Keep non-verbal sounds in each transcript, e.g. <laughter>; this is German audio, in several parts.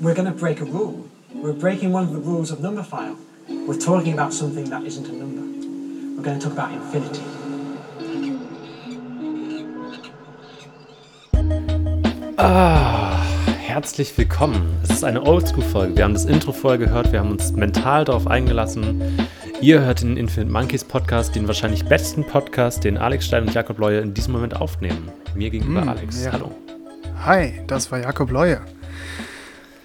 we're going to break a rule. We're breaking one of the rules of Numberphile. We're talking about something that isn't a number. We're going to talk about infinity. Ah, herzlich willkommen. Es ist eine Oldschool-Folge. Wir haben das Intro vorher gehört, wir haben uns mental darauf eingelassen. Ihr hört den Infinite Monkeys Podcast, den wahrscheinlich besten Podcast, den Alex Stein und Jakob Leue in diesem Moment aufnehmen. Mir gegenüber Mm, Alex. ja. Hallo. Hi, das war Jakob Leue.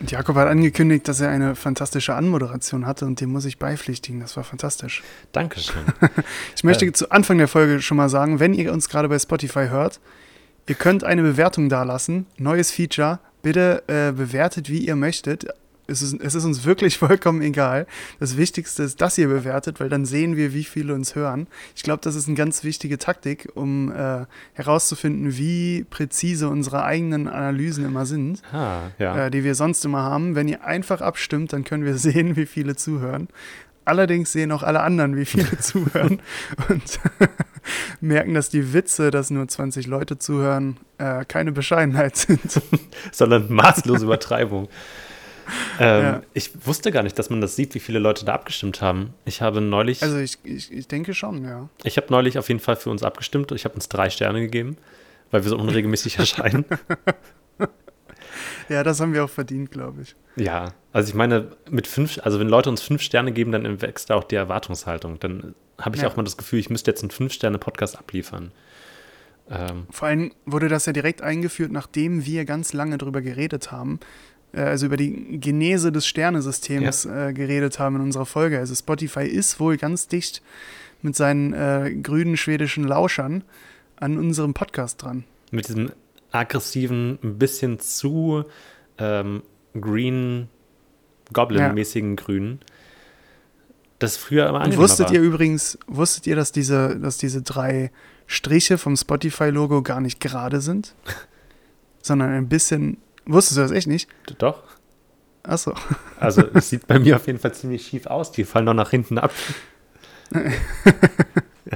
Und Jakob hat angekündigt, dass er eine fantastische Anmoderation hatte und dem muss ich beipflichtigen. Das war fantastisch. Dankeschön. <laughs> Ich möchte Ähm. zu Anfang der Folge schon mal sagen, wenn ihr uns gerade bei Spotify hört, ihr könnt eine Bewertung dalassen. Neues Feature. Bitte äh, bewertet, wie ihr möchtet. Es ist, es ist uns wirklich <laughs> vollkommen egal. Das Wichtigste ist, dass ihr bewertet, weil dann sehen wir, wie viele uns hören. Ich glaube, das ist eine ganz wichtige Taktik, um äh, herauszufinden, wie präzise unsere eigenen Analysen immer sind. Ah, ja. äh, die wir sonst immer haben. Wenn ihr einfach abstimmt, dann können wir <laughs> sehen, wie viele zuhören. Allerdings sehen auch alle anderen, wie viele <laughs> zuhören und merken, dass die Witze, dass nur 20 Leute zuhören, äh, keine Bescheidenheit sind. Sondern maßlose Übertreibung. <laughs> Ähm, Ja. Ich wusste gar nicht, dass man das sieht, wie viele Leute da abgestimmt haben. Ich habe neulich, Also ich, ich, ich denke schon, ja. ich habe neulich auf jeden Fall für uns abgestimmt. Ich habe uns drei Sterne gegeben, weil wir so unregelmäßig <laughs> erscheinen. Ja, das haben wir auch verdient, glaube ich. Ja, also ich meine, mit fünf, also wenn Leute uns fünf Sterne geben, dann wächst da auch die Erwartungshaltung. Dann habe ich Ja. auch mal das Gefühl, ich müsste jetzt einen Fünf-Sterne-Podcast abliefern. Ähm, Vor allem wurde das ja direkt eingeführt, nachdem wir ganz lange drüber geredet haben, also über die Genese des Sternesystems äh, geredet haben in unserer Folge. Also Spotify ist wohl ganz dicht mit seinen äh, grünen schwedischen Lauschern an unserem Podcast dran. mit diesem aggressiven, ein bisschen zu ähm, Green Goblin-mäßigen Grün. Das früher immer Und angenehmer wusstet war. ihr übrigens, wusstet ihr, dass diese, dass diese drei Striche vom Spotify-Logo gar nicht gerade sind? <laughs> Sondern ein bisschen. Wusstest du das echt nicht? Doch. Achso. Also <laughs> es sieht bei mir auf jeden Fall ziemlich schief aus. Die fallen noch nach hinten ab. <laughs>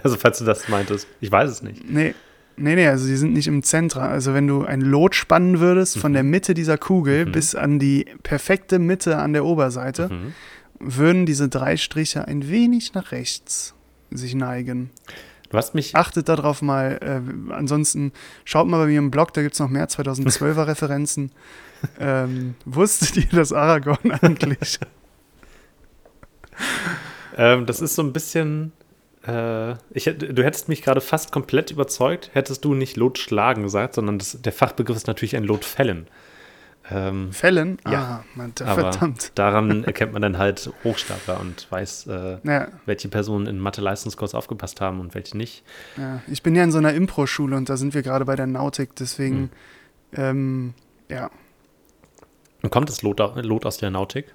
also falls du das meintest. Ich weiß es nicht. Nee. Nee, nee, also die sind nicht im Zentrum. Also wenn du ein Lot spannen würdest von der Mitte dieser Kugel Mhm. bis an die perfekte Mitte an der Oberseite, Mhm. würden diese drei Striche ein wenig nach rechts sich neigen. Du hast mich Achtet darauf mal. Äh, ansonsten schaut mal bei mir im Blog, da gibt es noch mehr 2012er <laughs> Referenzen. Ähm, wusstet ihr, dass Aragorn eigentlich <laughs> Ähm, das ist so ein bisschen. Äh, ich, du hättest mich gerade fast komplett überzeugt, hättest du nicht Lot schlagen gesagt, sondern das, der Fachbegriff ist natürlich ein Lot fällen. Ähm, Fällen? Ja. Ah, Mann, verdammt. daran <laughs> erkennt man dann halt Hochstapler und weiß, äh, Ja, welche Personen in Mathe-Leistungskurs aufgepasst haben und welche nicht. ja, ich bin ja in so einer Impro-Schule und da sind wir gerade bei der Nautik, deswegen, ähm, ja, Und kommt das Lot, Lot aus der Nautik?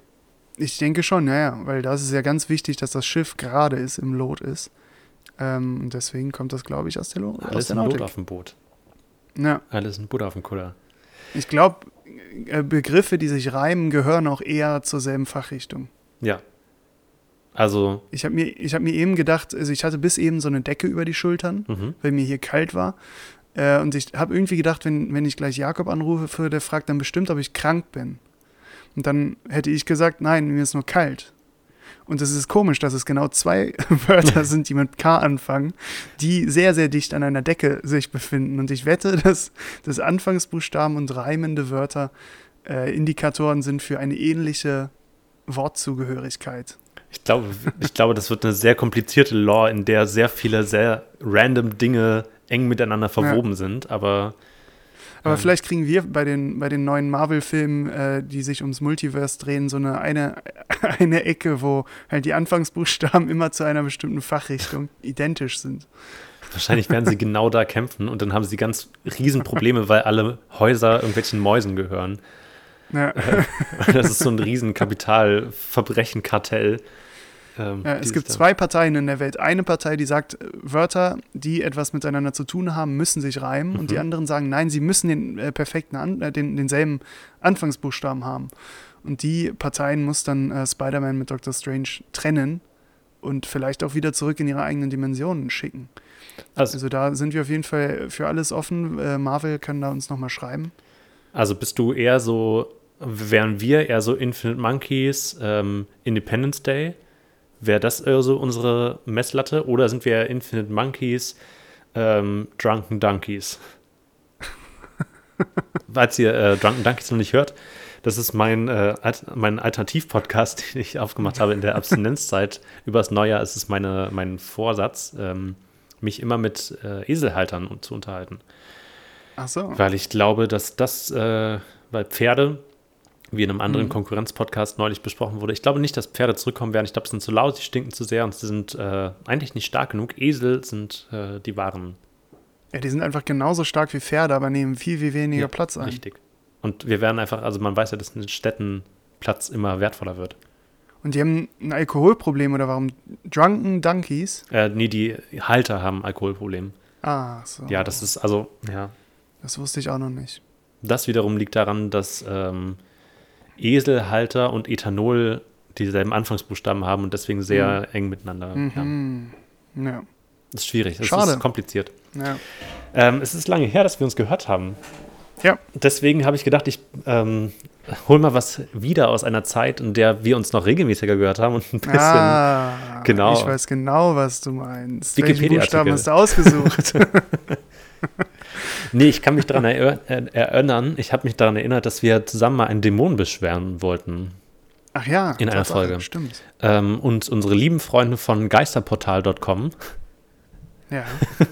ich denke schon, ja, ja, weil das ist ja ganz wichtig, dass das Schiff gerade ist, im Lot ist. Ähm, und deswegen kommt das, glaube ich, aus der, Lo aus Alles der ein Lot Nautik. auf dem Boot. Ja, Alles ein Buddha auf dem Kuller. ich glaube, Begriffe, die sich reimen, gehören auch eher zur selben Fachrichtung. Ja. Also, Ich habe mir, ich hab mir eben gedacht, also ich hatte bis eben so eine Decke über die Schultern, mhm. weil mir hier kalt war. Äh, und ich habe irgendwie gedacht, wenn, wenn ich gleich Jakob anrufe, der fragt dann bestimmt, ob ich krank bin. Und dann hätte ich gesagt, nein, mir ist nur kalt. Und es ist komisch, dass es genau zwei <laughs> Wörter <laughs> sind, die mit K anfangen, die sehr, sehr dicht an einer Decke sich befinden. Und ich wette, dass, dass Anfangsbuchstaben und reimende Wörter äh, Indikatoren sind für eine ähnliche Wortzugehörigkeit. ich glaube, ich glaube, das wird eine sehr komplizierte Lore, in der sehr viele sehr random Dinge eng miteinander verwoben sind, aber Aber Ähm. vielleicht kriegen wir bei den, bei den neuen Marvel-Filmen, äh, die sich ums Multiverse drehen, so eine, eine, <laughs> eine Ecke, wo halt die Anfangsbuchstaben immer zu einer bestimmten Fachrichtung identisch sind. wahrscheinlich werden sie <laughs> genau da kämpfen und dann haben sie ganz riesen Probleme, weil alle Häuser irgendwelchen Mäusen gehören. Ja. <laughs> Das ist so ein riesen Kapitalverbrechen-Kartell. Ähm, Ja, es gibt zwei Parteien in der Welt. Eine Partei, die sagt, äh, Wörter, die etwas miteinander zu tun haben, müssen sich reimen. Und die Mhm. anderen sagen, nein, sie müssen den äh, perfekten, An äh, den, denselben Anfangsbuchstaben haben. Und die Parteien muss dann äh, Spider-Man mit Doctor Strange trennen und vielleicht auch wieder zurück in ihre eigenen Dimensionen schicken. Also, Also da sind wir auf jeden Fall für alles offen. Äh, Marvel kann da uns nochmal schreiben. also bist du eher so wären wir eher so Infinite Monkeys, ähm, Independence Day. Wäre das eher so unsere Messlatte? Oder sind wir Infinite Monkeys, ähm, Drunken Donkeys? <laughs> Falls ihr äh, Drunken Donkeys noch nicht hört, das ist mein, äh, Alt mein Alternativ-Podcast, <laughs> den ich aufgemacht habe in der Abstinenzzeit. <laughs> Übers Neujahr ist es meine, mein Vorsatz, ähm, mich immer mit äh, Eselhaltern zu unterhalten. Ach so. Weil ich glaube, dass das, äh, weil Pferde, wie in einem anderen Mhm. Konkurrenz-Podcast neulich besprochen wurde, ich glaube nicht, dass Pferde zurückkommen werden. Ich glaube, sie sind zu laut, sie stinken zu sehr und sie sind äh, eigentlich nicht stark genug. Esel sind äh, die wahren. Ja, die sind einfach genauso stark wie Pferde, aber nehmen viel, viel weniger Ja, Platz ein. Richtig. Und wir werden einfach, also man weiß ja, dass in den Städten Platz immer wertvoller wird. Und die haben ein Alkoholproblem oder warum? Drunken Donkeys? Äh, nee, die Halter haben ein Alkoholproblem. Ah, so. Ja, das ist, also, ja. Das wusste ich auch noch nicht. Das wiederum liegt daran, dass ähm, Eselhalter und Ethanol dieselben Anfangsbuchstaben haben und deswegen sehr eng miteinander. Ja. Mhm. Ja. Das ist schwierig, das Schade. ist kompliziert. ja. Ähm, es ist lange her, dass wir uns gehört haben. Ja. Deswegen habe ich gedacht, ich ähm, hol mal was wieder aus einer Zeit, in der wir uns noch regelmäßiger gehört haben und ein bisschen. Ah, genau. Ich weiß genau, was du meinst. Welchen Wikipedia-Artikel. Buchstaben hast du ausgesucht? <laughs> <laughs> <laughs> Nee, ich kann mich daran äh, erinnern, ich habe mich daran erinnert, dass wir zusammen mal einen Dämon beschweren wollten. Ach ja. In einer Folge. Stimmt. Ähm, und unsere lieben Freunde von geisterportal.com Ja.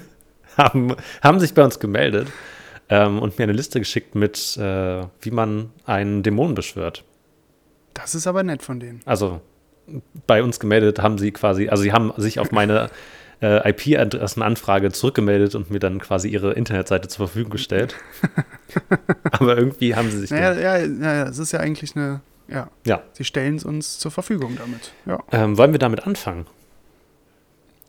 <laughs> haben, haben sich bei uns gemeldet ähm, und mir eine Liste geschickt mit, äh, wie man einen Dämon beschwört. Das ist aber nett von denen. Also bei uns gemeldet haben sie quasi, also sie haben sich auf meine äh, IP-Adressenanfrage zurückgemeldet und mir dann quasi ihre Internetseite zur Verfügung gestellt. <laughs> Aber irgendwie haben sie sich. Naja, ja, ja, ja, es ist ja eigentlich eine. Ja, ja. sie stellen es uns zur Verfügung damit. Ja. Ähm, wollen wir damit anfangen?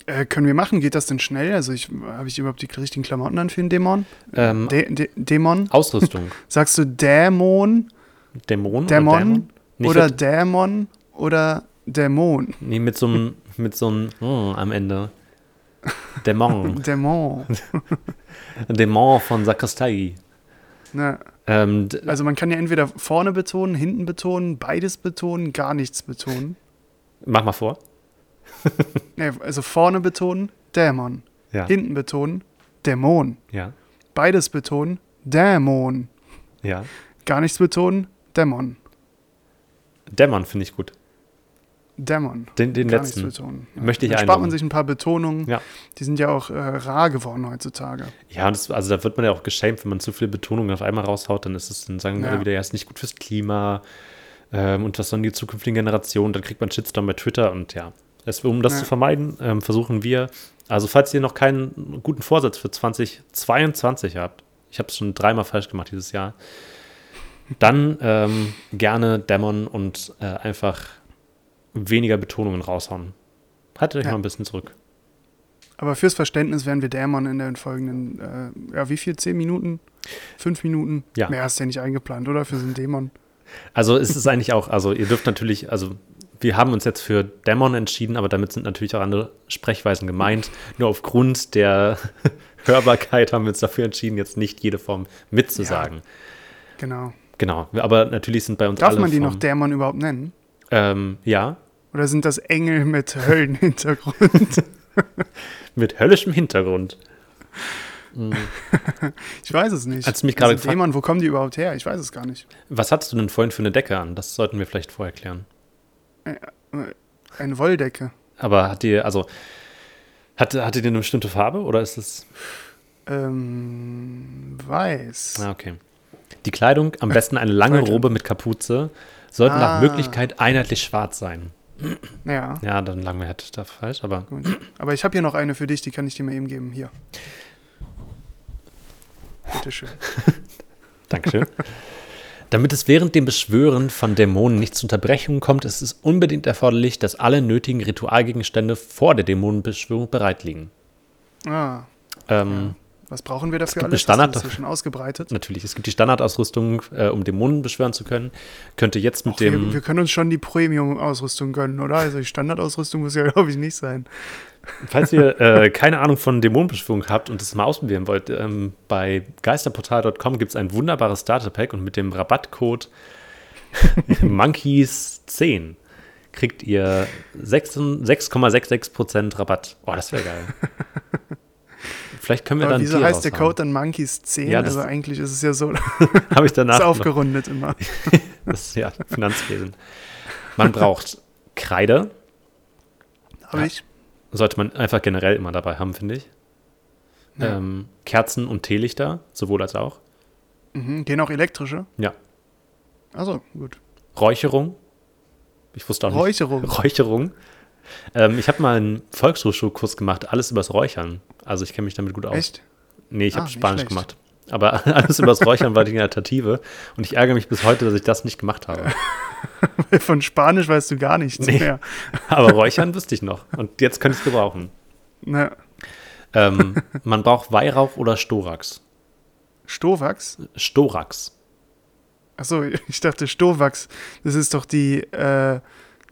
Äh, können wir machen? Geht das denn schnell? Also ich, habe ich überhaupt die richtigen Klamotten an für einen Dämon? Ähm, Dä Dä Dämon? Ausrüstung. <laughs> Sagst du Dämon, Dämon? Dämon Oder, Dämon? Oder Dämon oder Dämon? nee, mit so einem mit so einem mm, am Ende. Dämon. Dämon. Dämon von Sakristei. Ne. Ähm, Also man kann ja entweder vorne betonen, hinten betonen, beides betonen, gar nichts betonen. mach mal vor. <laughs> Ne, also vorne betonen, Dämon. Ja. Hinten betonen, Dämon. Ja. Beides betonen, Dämon. Ja. Gar nichts betonen, Dämon. Dämon finde ich gut. Dämon. Den, den letzten. betonen. Möchte ich Dann spart man sich ein paar Betonungen. Ja. Die sind ja auch äh, rar geworden heutzutage. Ja, das, also da wird man ja auch geschämt, wenn man zu viele Betonungen auf einmal raushaut, dann ist es, dann sagen Ja. alle wieder, ja, ist nicht gut fürs Klima ähm, und was sollen die zukünftigen Generationen, dann kriegt man Shitstorm bei Twitter und ja. Es, um das Ja. zu vermeiden, ähm, versuchen wir, also falls ihr noch keinen guten Vorsatz für 2022 habt, ich habe es schon dreimal falsch gemacht dieses Jahr, dann ähm, gerne Dämon und äh, einfach weniger Betonungen raushauen. Haltet euch Ja. mal ein bisschen zurück. Aber fürs Verständnis werden wir Dämon in den folgenden, äh, ja, wie viel? Zehn Minuten? Fünf Minuten? Ja. Mehr hast du ja nicht eingeplant, oder? Für so einen Dämon. Also es ist eigentlich auch, also ihr dürft natürlich, also wir haben uns jetzt für Dämon entschieden, aber damit sind natürlich auch andere Sprechweisen gemeint. Nur aufgrund der <laughs> Hörbarkeit haben wir uns dafür entschieden, jetzt nicht jede Form mitzusagen. Genau. Genau, aber natürlich sind bei uns Darf alle man die noch Formen- Dämon überhaupt nennen? Ähm, ja, Oder sind das Engel mit Höllenhintergrund? <laughs> mit höllischem Hintergrund. <laughs> ich weiß es nicht. Als du mich gerade gefragt- Dämon, wo kommen die überhaupt her? Ich weiß es gar nicht. Was hattest du denn vorhin für eine Decke an? Das sollten wir vielleicht vorher klären. Eine Wolldecke. Aber hat die, also, hatte, hatte die eine bestimmte Farbe oder ist es. Ähm, weiß. Ah, okay. Die Kleidung, am besten eine lange. Robe mit Kapuze, sollte nach Ah. Möglichkeit einheitlich schwarz sein. Ja, Ja, dann lange hätte ich da falsch, aber gut. Aber ich habe hier noch eine für dich, die kann ich dir mal eben geben. Hier. Bitteschön. <laughs> Dankeschön. Damit es während dem Beschwören von Dämonen nicht zu Unterbrechungen kommt, ist es unbedingt erforderlich, dass alle nötigen Ritualgegenstände vor der Dämonenbeschwörung bereit liegen. Ah, Ähm, was brauchen wir dafür alles? Standard- das hier schon ausgebreitet? Natürlich, es gibt die Standardausrüstung, äh, um Dämonen beschwören zu können. Könnte jetzt mit Och, wir, dem. wir können uns schon die Premium-Ausrüstung gönnen, oder? Also die Standardausrüstung muss ja, <laughs> glaube ich, nicht sein. Falls ihr äh, keine Ahnung von Dämonenbeschwörung habt und es mal ausprobieren wollt, ähm, bei geisterportal.com gibt es ein wunderbares Starterpack und mit dem Rabattcode <laughs> Monkeys 10 kriegt ihr 6 6,66% Rabatt. Oh, das wäre geil. Vielleicht können wir Aber dann wieso heißt der. Code dann Monkeys 10? Ja, also eigentlich ist es ja so, <laughs> Habe ich danach ist aufgerundet immer. <laughs> Das ist ja Finanzwesen. Man braucht Kreide, Habe Ja. ich. sollte man einfach generell immer dabei haben, finde ich. Ja. Ähm, Kerzen und Teelichter, sowohl als auch. Mhm. Gehen auch elektrische? Ja. Also gut. Räucherung. Ich wusste auch nicht. Räucherung. Räucherung. Ähm, ich habe mal einen Volkshochschulkurs gemacht, alles übers Räuchern. Also ich kenne mich damit gut aus. Echt? Nee, ich Ah, habe Spanisch gemacht. Aber <laughs> alles übers Räuchern war die Alternative. Und ich ärgere mich bis heute, dass ich das nicht gemacht habe. <laughs> Von Spanisch weißt du gar nichts Nee. mehr. <laughs> Aber Räuchern wüsste ich noch. Und jetzt könnte ich es gebrauchen. Na, Ähm, man braucht Weihrauch oder Storax. Stovax? Storax. Achso, ich dachte Stovax. Das ist doch die, äh,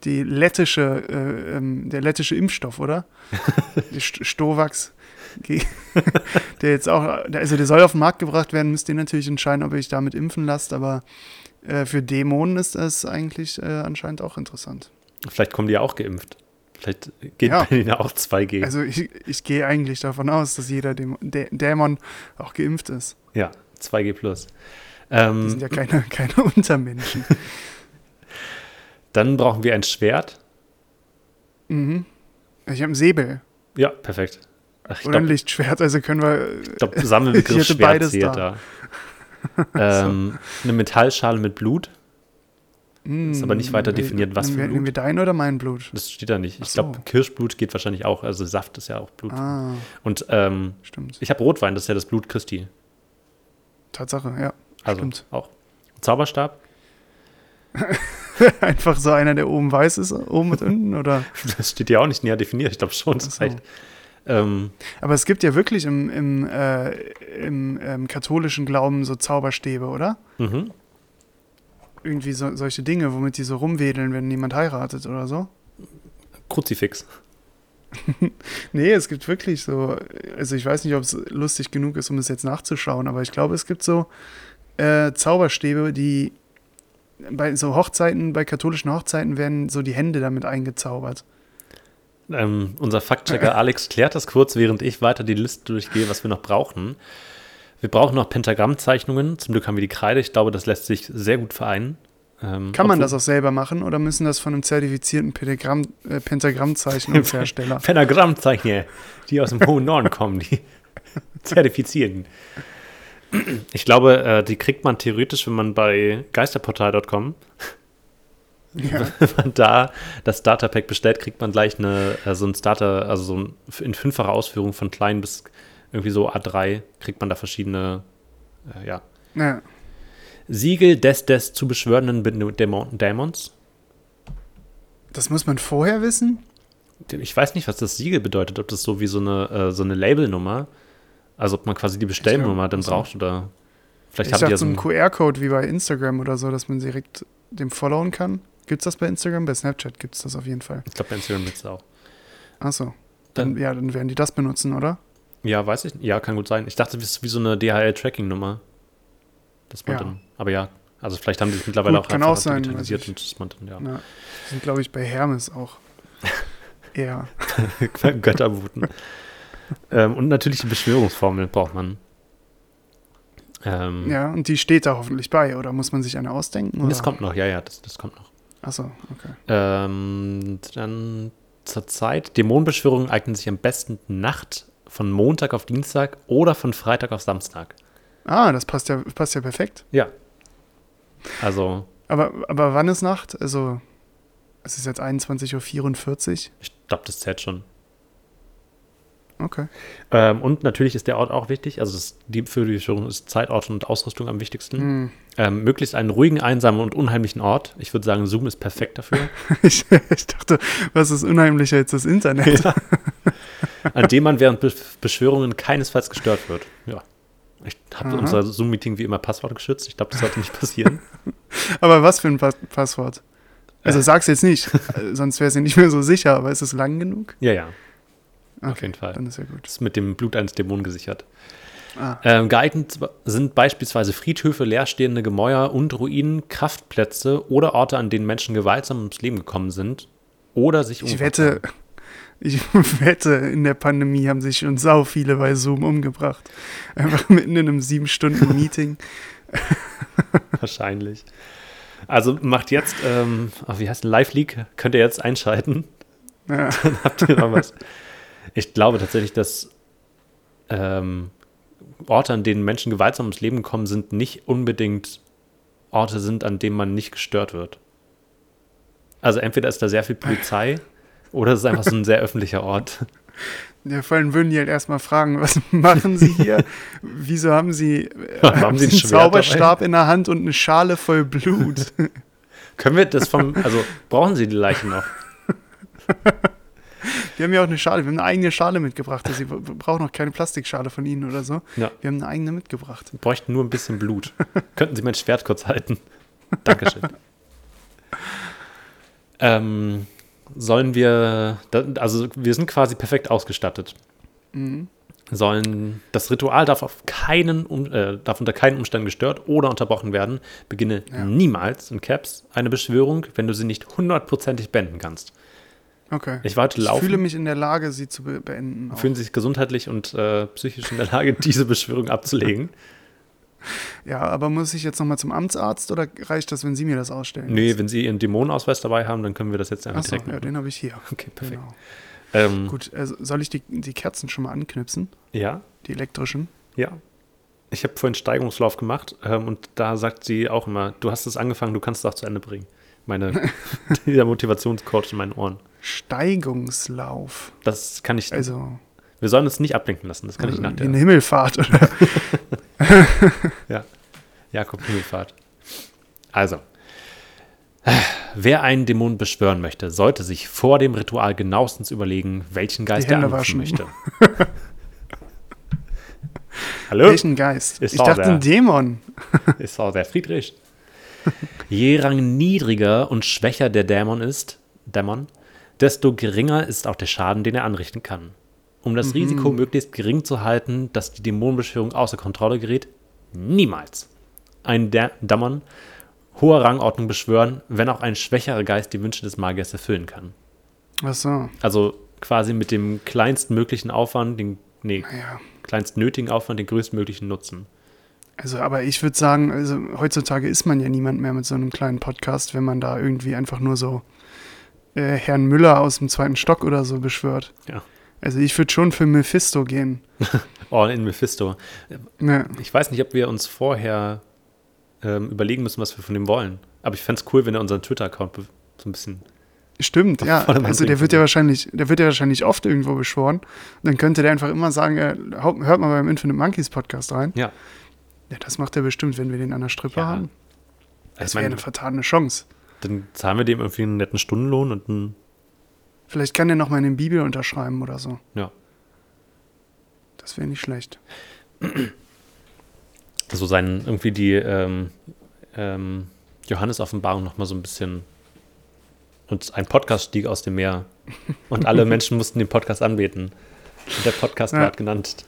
die lettische, äh, ähm, der lettische Impfstoff, oder? <laughs> Die St Stovax. <laughs> Der jetzt auch, also der soll auf den Markt gebracht werden, müsst ihr natürlich entscheiden, ob ihr euch damit impfen lasst, aber äh, für Dämonen ist das eigentlich äh, anscheinend auch interessant. Vielleicht kommen die ja auch geimpft. Vielleicht geht Ja. bei denen auch 2G. Also ich, ich gehe eigentlich davon aus, dass jeder Dämon, Dä Dämon auch geimpft ist. ja, 2G plus. Die Ähm, sind ja keine, keine Untermenschen. <laughs> dann brauchen wir ein Schwert. Mhm. Ich habe ein Säbel Ja, perfekt. Ach, oder ein glaube, Lichtschwert, also können wir. glaub, Sammelbegriff <laughs> Ich hätte Schwert beides zählt da. da. <laughs> ähm, Eine Metallschale mit Blut. Ist aber nicht weiter definiert, was für Blut. Nehmen wir dein oder mein Blut? Das steht da nicht. Ich so. glaube, Kirschblut geht wahrscheinlich auch. Also Saft ist ja auch Blut. Ah, Und ähm, stimmt. ich habe Rotwein, das ist ja das Blut Christi. Tatsache, ja. Also Stimmt. auch. Zauberstab? <laughs> <laughs> Einfach so einer, der oben weiß ist, oben und unten, oder? <laughs> Das steht ja auch nicht näher definiert. Ich glaube schon. Das so. reicht. Ähm, Aber es gibt ja wirklich im, im, äh, im ähm, katholischen Glauben so Zauberstäbe, oder? mhm. Irgendwie so, solche Dinge, womit die so rumwedeln, wenn jemand heiratet oder so. Kruzifix. <laughs> Nee, es gibt wirklich so, also ich weiß nicht, ob es lustig genug ist, um es jetzt nachzuschauen, aber ich glaube, es gibt so äh, Zauberstäbe, die bei so Hochzeiten, bei katholischen Hochzeiten werden so die Hände damit eingezaubert. Ähm, unser Faktchecker Alex klärt das kurz, während ich weiter die Liste durchgehe, was wir noch brauchen. Wir brauchen noch Pentagrammzeichnungen. Zum Glück haben wir die Kreide. Ich glaube, das lässt sich sehr gut vereinen. Ähm, Kann man das auch selber machen oder müssen das von einem zertifizierten Pentagramm, äh, Pentagrammzeichnungshersteller? <laughs> Pentagrammzeichner, die aus dem hohen Norden kommen, die <laughs> zertifizieren. <clears throat> Ich glaube, äh, die kriegt man theoretisch, wenn man bei geisterportal.com, ja. <laughs> wenn man da das Starter-Pack bestellt, kriegt man gleich eine, äh, so ein Starter, also so ein, in fünffacher Ausführung von klein bis irgendwie so A3, kriegt man da verschiedene, äh, ja. ja. Siegel des des zu beschwörenden Be- Dämon Dämons. Das muss man vorher wissen? Ich weiß nicht, was das Siegel bedeutet, ob das so wie so eine, äh, so eine Labelnummer, also ob man quasi die Bestellnummer dann braucht oder vielleicht Ich dachte, ja so so ein ein, QR-Code wie bei Instagram oder so, dass man direkt dem followen kann. Gibt's das bei Instagram? Bei Snapchat gibt's das auf jeden Fall. ich glaube bei Instagram gibt es auch. Achso. Dann, ja, dann werden die das benutzen, oder? Ja, weiß ich. Ja, kann gut sein. Ich dachte, das ist wie so eine DHL-Tracking-Nummer. Dass man Ja. dann, aber ja, also vielleicht haben die es mittlerweile Gut, auch kann auch sein, digitalisiert und dass man dann, ja, Na, die sind, glaube ich, bei Hermes auch. <laughs> Ja. Götter booten. Ähm, und natürlich die Beschwörungsformel braucht man. Ähm, Ja, und die steht da hoffentlich bei, oder muss man sich eine ausdenken? Das oder? kommt noch, ja, ja, das, das kommt noch. Achso, okay. Ähm, dann zur Zeit. Dämonenbeschwörungen eignen sich am besten Nacht von Montag auf Dienstag oder von Freitag auf Samstag. Ah, das passt ja, passt ja perfekt. Ja. Also, Aber, aber wann ist Nacht? Also, es ist jetzt 21.44 Uhr. ich glaube, das zählt schon. Okay. Ähm, und natürlich ist der Ort auch wichtig. Also das, die, für die Beschwörung ist Zeit, Ort und Ausrüstung am wichtigsten. Hm. Ähm, möglichst einen ruhigen, einsamen und unheimlichen Ort. Ich würde sagen, Zoom ist perfekt dafür. <laughs> Ich, ich dachte, was ist unheimlicher als das Internet? an dem man während Be Beschwörungen keinesfalls gestört wird. Ja. Ich habe unser Zoom-Meeting wie immer Passwort geschützt. Ich glaube, das sollte nicht passieren. <laughs> Aber was für ein Pass Passwort? Also sag's jetzt nicht, äh, sonst wäre sie nicht mehr so sicher, aber ist es lang genug? ja, ja, auf Okay, jeden Fall. Dann ist ja gut. Das ist mit dem Blut eines Dämonen gesichert. Ah. Ähm, geeignet sind beispielsweise Friedhöfe, leerstehende Gemäuer und Ruinen, Kraftplätze oder Orte, an denen Menschen gewaltsam ums Leben gekommen sind oder sich Ich umgebracht wette, haben. <laughs> ich wette, in der Pandemie haben sich schon sau viele bei Zoom umgebracht. Einfach <laughs> mitten in einem sieben Stunden Meeting. <laughs> Wahrscheinlich. Also macht jetzt, ähm, wie heißt Live Leak? Könnt ihr jetzt einschalten? Ja. Dann habt ihr noch was. Ich glaube tatsächlich, dass ähm, Orte, an denen Menschen gewaltsam ums Leben kommen, sind nicht unbedingt Orte sind, an denen man nicht gestört wird. Also entweder ist da sehr viel Polizei <laughs> oder es ist einfach so ein sehr öffentlicher Ort. Ja, vor allem würden die halt erstmal fragen, was machen sie hier? Wieso haben sie, <laughs> äh, haben Sie ein einen Zauberstab in der Hand und eine Schale voll Blut? <laughs> Können wir das vom, also brauchen Sie die Leichen noch? Wir haben ja auch eine Schale, wir haben eine eigene Schale mitgebracht. Also, Sie brauchen noch keine Plastikschale von Ihnen oder so. Ja. Wir haben eine eigene mitgebracht. Wir bräuchten nur ein bisschen Blut. <laughs> Könnten Sie mein Schwert kurz halten? <laughs> Dankeschön. ähm, sollen wir, also wir sind quasi perfekt ausgestattet. Mhm. Sollen, das Ritual darf auf keinen, äh, darf unter keinen Umständen gestört oder unterbrochen werden. Beginne Ja. niemals in Caps eine Beschwörung, wenn du sie nicht hundertprozentig beenden kannst. Okay. Ich war heute Ich laufen. fühle mich in der Lage, sie zu be beenden. auch. fühlen sich gesundheitlich und äh, psychisch in der Lage, <laughs> diese Beschwörung abzulegen. Ja, aber muss ich jetzt nochmal zum Amtsarzt oder reicht das, wenn Sie mir das ausstellen? Nee, wenn Sie Ihren Dämonenausweis dabei haben, dann können wir das jetzt einfach Achso, direkt ja, machen. den habe ich hier. Okay, perfekt. Genau. Ähm, Gut, also soll ich die, die Kerzen schon mal anknipsen? Ja, Die elektrischen? ja. Ich habe vorhin Steigungslauf gemacht ähm, und da sagt sie auch immer, du hast es angefangen, du kannst es auch zu Ende bringen. Meine, <laughs> dieser Motivationscoach in meinen Ohren. Steigungslauf. Das kann ich, Also wir sollen uns nicht ablenken lassen, das kann ich also nach wie der eine Himmelfahrt. Oder? <laughs> Jakob Himmelfahrt. Also, wer einen Dämon beschwören möchte, sollte sich vor dem Ritual genauestens überlegen, welchen Geist er anrufen waschen. möchte. <laughs> Hallo? Welchen Geist? Ist ich dachte der- ein Dämon. <laughs> Ist auch der Friedrich. Je rangniedriger und schwächer der Dämon ist, Dämon, desto geringer ist auch der Schaden, den er anrichten kann. Um das Risiko möglichst gering zu halten, dass die Dämonenbeschwörung außer Kontrolle gerät, niemals einen Dä Dämon hoher Rangordnung beschwören, wenn auch ein schwächerer Geist die Wünsche des Magiers erfüllen kann. Ach so. Also quasi mit dem kleinstmöglichen Aufwand, den, nee, Naja. kleinstnötigen Aufwand, den größtmöglichen Nutzen. Also, aber ich würde sagen, also heutzutage ist man ja niemand mehr mit so einem kleinen Podcast, wenn man da irgendwie einfach nur so äh, Herrn Müller aus dem zweiten Stock oder so beschwört. Ja. Also ich würde schon für Mephisto gehen. All <laughs> in Mephisto. Ne, Ich weiß nicht, ob wir uns vorher ähm, überlegen müssen, was wir von dem wollen. Aber ich fände es cool, wenn er unseren Twitter-Account so ein bisschen. stimmt, <laughs> ja. Also der wird ja wahrscheinlich, der wird ja wahrscheinlich oft irgendwo beschworen. Dann könnte der einfach immer sagen, äh, hört mal beim Infinite Monkeys Podcast rein. Ja. Ja, das macht er bestimmt, wenn wir den an der Strippe Ja. haben. Ich Das wäre meine, eine vertane Chance. Dann zahlen wir dem irgendwie einen netten Stundenlohn und ein, Vielleicht kann der noch mal in den Bibel unterschreiben oder so. ja, Das wäre nicht schlecht. so seinen, irgendwie die ähm, ähm, Johannes-Offenbarung nochmal so ein bisschen. Und ein Podcast stieg aus dem Meer. Und alle <laughs> Menschen mussten den Podcast anbeten. Und der Podcast Ja. wird genannt.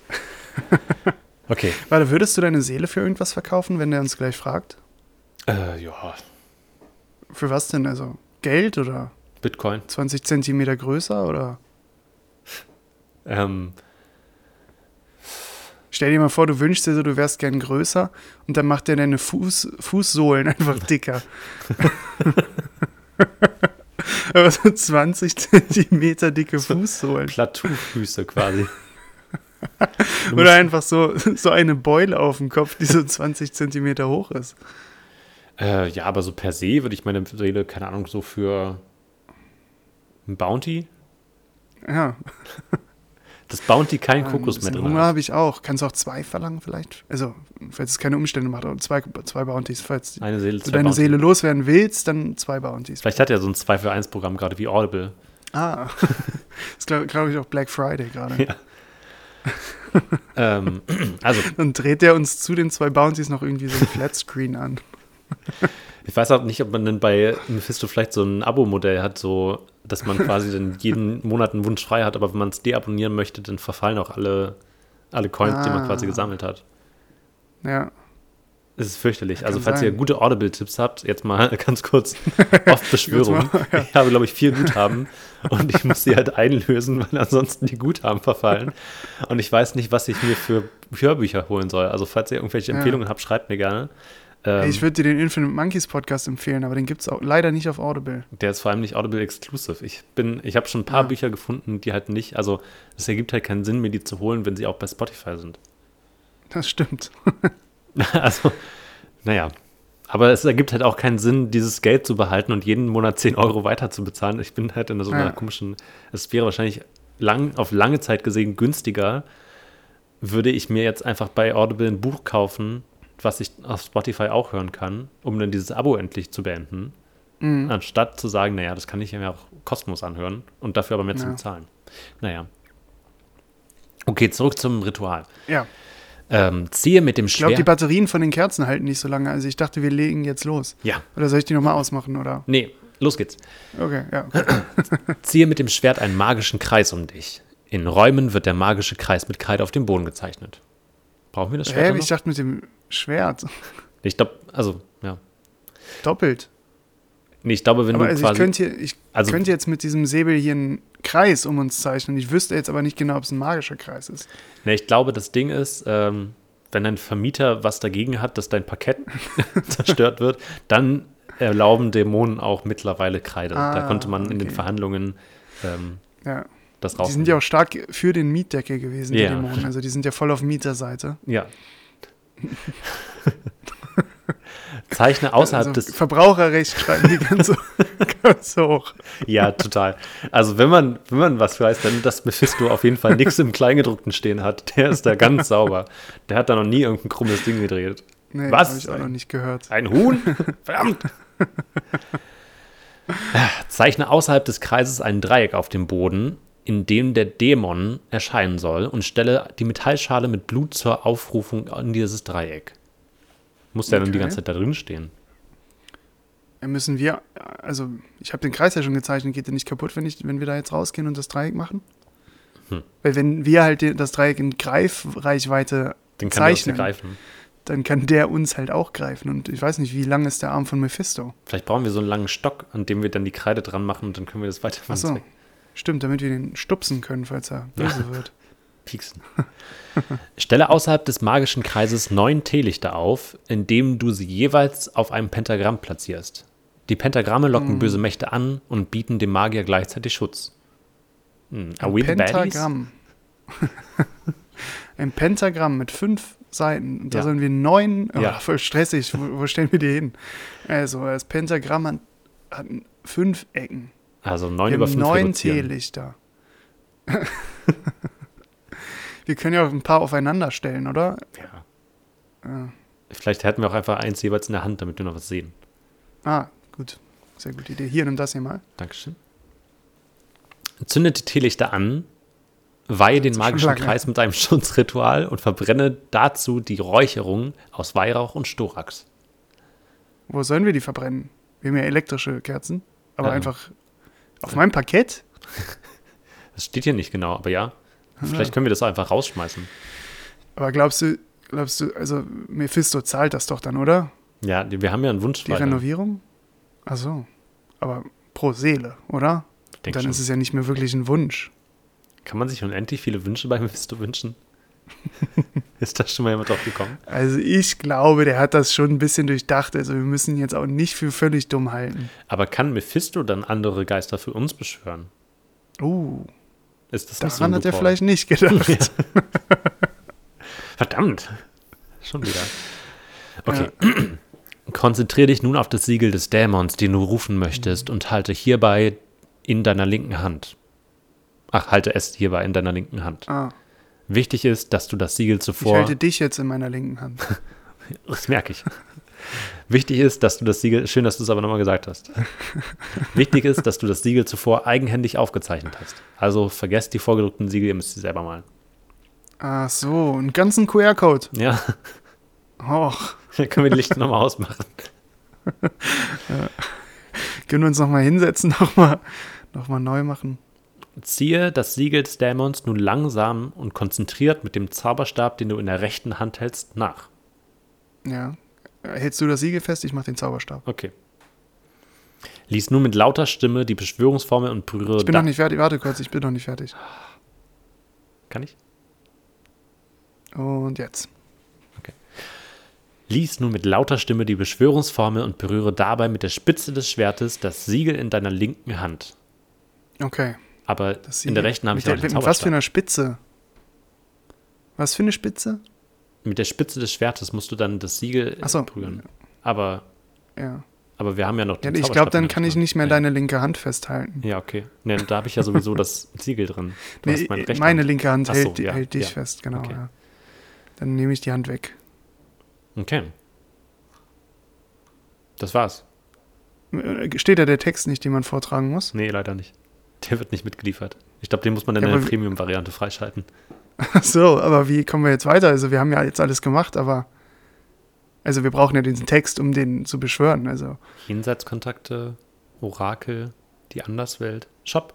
Okay. Warte, würdest du deine Seele für irgendwas verkaufen, wenn der uns gleich fragt? Äh, ja, Für was denn? Also Geld oder Bitcoin. 20 Zentimeter größer oder? Ähm, Stell dir mal vor, du wünschst dir so, du wärst gern größer und dann macht der deine Fuß, Fußsohlen einfach <laughs> dicker. <laughs> Aber so 20 Zentimeter dicke Fußsohlen. Plateaufüße quasi. <laughs> Oder einfach so, so eine Beule auf dem Kopf, die so 20 Zentimeter hoch ist. Äh, ja, aber so per se würde ich meine Seele, keine Ahnung, so für ein Bounty. Ja, <laughs> Das Bounty kein ein Kokos mehr bisschen drin Hunger habe ich auch. Kannst du auch zwei verlangen vielleicht? Also, falls es keine Umstände macht, aber zwei, zwei Bounties. Falls Eine Seele, du deine Bounty. Seele loswerden willst, dann zwei Bounties. Vielleicht hat er so ein 2 für 1 Programm gerade wie Audible. Ah, <laughs> das glaube glaub ich, auch Black Friday gerade. Ja. ähm, <laughs> also, Dann dreht der uns zu den zwei Bounties noch irgendwie so ein Flatscreen an. <laughs> ich weiß auch nicht, ob man denn bei Mephisto vielleicht so ein Abo-Modell hat, so, dass man quasi dann <laughs> jeden Monat einen Wunsch frei hat, aber wenn man es deabonnieren möchte, dann verfallen auch alle Alle Coins, die man Ah. quasi gesammelt hat. Ja. Es ist fürchterlich. Also, falls sein. ihr gute Audible-Tipps habt, jetzt mal <laughs> ganz kurz auf Beschwörung. Mal, Ich habe, glaube ich, vier Guthaben und ich muss sie halt einlösen, weil ansonsten die Guthaben verfallen. Und ich weiß nicht, was ich mir für Hörbücher holen soll. Also, falls ihr irgendwelche Ja. Empfehlungen habt, schreibt mir gerne. Ähm, ich würde dir den Infinite Monkeys Podcast empfehlen, aber den gibt es auch leider nicht auf Audible. der ist vor allem nicht Audible exclusive. Ich bin, ich habe schon ein paar Ja. Bücher gefunden, die halt nicht, also es ergibt halt keinen Sinn, mir die zu holen, wenn sie auch bei Spotify sind. Das stimmt. <laughs> Also, naja. Aber es ergibt halt auch keinen Sinn, dieses Geld zu behalten und jeden Monat 10 Euro weiter zu bezahlen. Ich bin halt in so einer Ja. komischen, es wäre wahrscheinlich lang, auf lange Zeit gesehen günstiger, würde ich mir jetzt einfach bei Audible ein Buch kaufen, was ich auf Spotify auch hören kann, um dann dieses Abo endlich zu beenden, Mhm. anstatt zu sagen, naja, das kann ich mir auch kostenlos anhören und dafür aber mehr zu Ja. bezahlen. Naja. Okay, zurück zum Ritual. Ja. Ähm, ziehe mit dem Ich glaube, Schwert. die Batterien von den Kerzen halten nicht so lange. Also ich dachte, wir legen jetzt los. ja, Oder soll ich die nochmal ausmachen? Oder? nee, los geht's. Okay, ja. <clears throat> Ziehe mit dem Schwert einen magischen Kreis um dich. In Räumen wird der magische Kreis mit Kreide auf dem Boden gezeichnet. Brauchen wir das Schwert? Noch? ich dachte mit dem Schwert. Ich glaube, also, ja. Doppelt. Nee, ich glaube, wenn Aber du also ich quasi. könnte, hier, ich Also- könnte jetzt mit diesem Säbel hier einen Kreis um uns zeichnen. Ich wüsste jetzt aber nicht genau, ob es ein magischer Kreis ist. nee, ich glaube, das Ding ist, ähm, wenn dein Vermieter was dagegen hat, dass dein Parkett <laughs> zerstört wird, dann erlauben Dämonen auch mittlerweile Kreide. da Ah, konnte man in den okay. Verhandlungen ähm, Ja. Das Die raus. sind ja auch stark für den Mietdeckel gewesen, Ja. die Dämonen. Also die sind ja voll auf Mieterseite. Ja. Zeichne außerhalb also des Verbraucherrecht schreiben die ganz, so- <laughs> ganz hoch. Ja, total. Also wenn man, wenn man was weiß, dann dass Mephisto auf jeden Fall nichts im Kleingedruckten stehen hat. Der ist da ganz sauber. Der hat da noch nie irgendein krummes Ding gedreht. Nee, Was? habe ich auch noch nicht gehört. Ein Huhn? Verdammt! <laughs> Zeichne außerhalb des Kreises ein Dreieck auf dem Boden, in dem der Dämon erscheinen soll und stelle die Metallschale mit Blut zur Aufrufung in dieses Dreieck. Muss der dann die Okay. ganze Zeit da drin stehen? Ja, Müssen wir, also ich habe den Kreis ja schon gezeichnet, geht der nicht kaputt, wenn, ich, wenn wir da jetzt rausgehen und das Dreieck machen? Hm. Weil wenn wir halt das Dreieck in Greifreichweite Den kann der uns Zeichnen. greifen. dann kann der uns halt auch greifen. Und ich weiß nicht, wie lang ist der Arm von Mephisto? Vielleicht brauchen wir so einen langen Stock, an dem wir dann die Kreide dran machen und dann können wir das weiter Ach so, stimmt, damit wir den stupsen können, falls er böse wird. <laughs> pieksen. Stelle außerhalb des magischen Kreises neun Teelichter auf, indem du sie jeweils auf einem Pentagramm platzierst. Die Pentagramme locken böse Mächte an und bieten dem Magier gleichzeitig Schutz. Hm, Are Ein we? Pentagramm. <laughs> Ein Pentagramm mit fünf Seiten. Da Ja. sollen wir neun. Oh, Ja. Voll stressig. Wo, wo stellen wir die hin? Also, das Pentagramm hat, hat fünf Ecken. Also neun Wir über haben fünf neun reduzieren. Teelichter. <laughs> wir können ja auch ein paar aufeinander stellen, oder? Ja. Ja. Vielleicht hätten wir auch einfach eins jeweils in der Hand, damit wir noch was sehen. Ah, gut. Sehr gute Idee. Hier, nimm das hier mal. Dankeschön. Zünde die Teelichter an, weihe den magischen. Kreis mit einem <laughs> Schutzritual und verbrenne dazu die Räucherung aus Weihrauch und Storax. Wo sollen wir die verbrennen? Wir haben ja elektrische Kerzen. Aber Ja. einfach auf meinem Parkett? <laughs> Das steht hier nicht genau, aber ja. Vielleicht können wir das einfach rausschmeißen. Aber glaubst du, glaubst du, also Mephisto zahlt das doch dann, oder? Ja, wir haben ja einen Wunsch Die Renovierung? Ach so. Aber pro Seele, oder? Dann schon. ist es ja nicht mehr wirklich ein Wunsch. Kann man sich unendlich viele Wünsche bei Mephisto wünschen? Ist da schon mal jemand drauf gekommen? Also ich glaube, der hat das schon ein bisschen durchdacht. Also wir müssen ihn jetzt auch nicht für völlig dumm halten. Aber kann Mephisto dann andere Geister für uns beschwören? Uh, Ist das so daran ein hat er vielleicht nicht gedacht. <laughs> Verdammt. Schon wieder. Okay. <clears throat> Konzentriere dich nun auf das Siegel des Dämons, den du rufen möchtest, und halte hierbei in deiner linken Hand. Ach, halte es hierbei in deiner linken Hand. Ah, Wichtig ist, dass du das Siegel ich zuvor. halte dich jetzt in meiner linken Hand. <laughs> Das merke ich. Wichtig ist, dass du das Siegel, schön, dass du es aber nochmal gesagt hast. <laughs> Wichtig ist, dass du das Siegel zuvor eigenhändig aufgezeichnet hast. Also vergesst die vorgedruckten Siegel, ihr müsst sie selber malen. Ach so, einen ganzen QR-Code. Ja, Och, <laughs> dann können wir die Lichter nochmal ausmachen. können wir uns nochmal hinsetzen, nochmal noch mal neu machen. Ziehe das Siegel des Dämons nun langsam und konzentriert mit dem Zauberstab, den du in der rechten Hand hältst, nach. Ja. Hältst du das Siegel fest? Ich mach den Zauberstab. Okay. Lies nun mit lauter Stimme die Beschwörungsformel und berühre. Ich bin da- noch nicht fertig. Warte kurz, ich bin noch nicht fertig. Kann ich? Und jetzt. Lies nun mit lauter Stimme die Beschwörungsformel und berühre dabei mit der Spitze des Schwertes das Siegel in deiner linken Hand. Okay. Aber Das in der rechten habe ich Mit auch den der- mit Was für Zauberstab. eine Spitze? Was für eine Spitze? Mit der Spitze des Schwertes musst du dann das Siegel so. berühren. Aber, Ja. aber wir haben ja noch ja den ich Zauberstab glaube, dann der kann ich nicht mehr Hand. deine linke Hand festhalten. Ja, okay. Nee, da habe ich ja sowieso das <laughs> Siegel drin. Du Nee, hast meine linke Hand so, hält, ja, hält dich ja. fest, genau. Okay. Ja. Dann nehme ich die Hand weg. Okay. Das war's. Äh, Steht da der Text nicht, den man vortragen muss? Nee, leider nicht. Der wird nicht mitgeliefert. Ich glaube, den muss man dann Ja, in der Premium-Variante freischalten. Ach so, aber wie kommen wir jetzt weiter? Also wir haben ja jetzt alles gemacht, aber also wir brauchen ja diesen Text, um den zu beschwören. Also Jenseitskontakte, Orakel, die Anderswelt, Shop.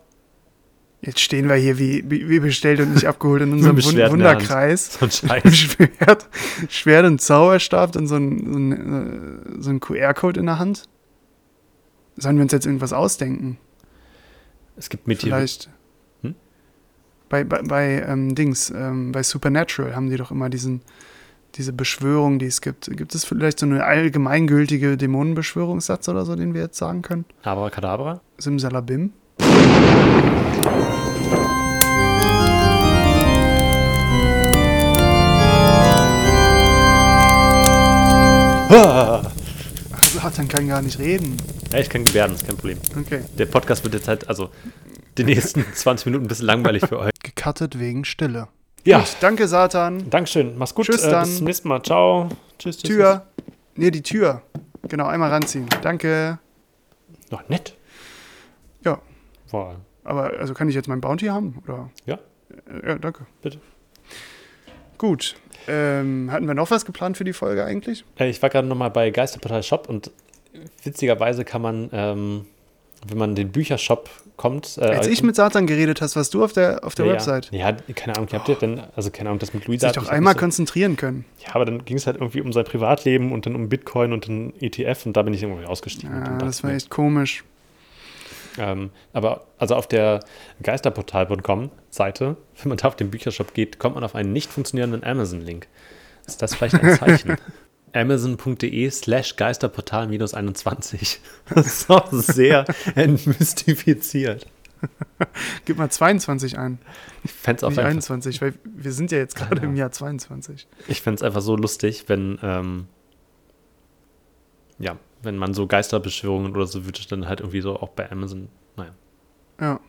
jetzt stehen wir hier wie, wie, bestellt und nicht abgeholt in <laughs> unserem Mit Wun Schwert in der Hand. Wunderkreis. So ein <laughs> Scheiß. Schwert, Schwert und Zauberstab und so ein, so ein, äh, so ein QR-Code in der Hand. Sollen wir uns jetzt irgendwas ausdenken? Es gibt Meteor Vielleicht. Hm? Bei, bei, bei ähm, Dings, ähm, bei Supernatural haben die doch immer diesen, diese Beschwörung, die es gibt. Gibt es vielleicht so eine allgemeingültige Dämonenbeschwörungssatz oder so, den wir jetzt sagen können? Abracadabra. Simsalabim? Ah! Ach, dann kann gar nicht reden. Ja, ich kann Gebärden, ist kein Problem. Okay. Der Podcast wird jetzt halt, also die nächsten <laughs> 20 Minuten ein bisschen langweilig für euch. Gecuttet wegen Stille. Ja, Gut, danke, Satan. Dankeschön. Mach's gut. Tschüss äh, dann. Bis zum nächsten Mal. Ciao. Tschüss. tschüss, Tür. Nee, die Tür. Genau, einmal ranziehen. Danke. Noch nett. Ja. Boah. Aber also kann ich jetzt mein Bounty haben? Oder? Ja. Äh, Ja, danke. Bitte. Gut. Ähm, hatten wir noch was geplant für die Folge eigentlich? Ich war gerade nochmal bei Geisterportal Shop und witzigerweise kann man, ähm, wenn man den Büchershop kommt. Äh, Als ich mit Satan geredet hast, warst du auf der, auf der ja, Website. Ja. ja, keine Ahnung, habt ihr denn, also keine Ahnung, das mit Luisa. Sich doch einmal nicht konzentrieren können. so, Ja, aber dann ging es halt irgendwie um sein Privatleben und dann um Bitcoin und dann ETF und da bin ich irgendwie ausgestiegen. Ja, das war echt komisch. Ähm, aber also auf der Geisterportal.com Seite, <laughs> wenn man da auf den Büchershop geht, kommt man auf einen nicht funktionierenden Amazon-Link. Ist das vielleicht ein Zeichen? <laughs> Amazon.de slash Geisterportal minus 21. <laughs> Das ist auch sehr entmystifiziert. Gib mal 22 ein, Ich fände es auch nicht einfach, 21, weil wir sind ja jetzt gerade im Jahr 22. ich fänd's einfach so lustig, wenn, ähm, ja, wenn man so Geisterbeschwörungen oder so würde, dann halt irgendwie so auch bei Amazon, naja. Ja.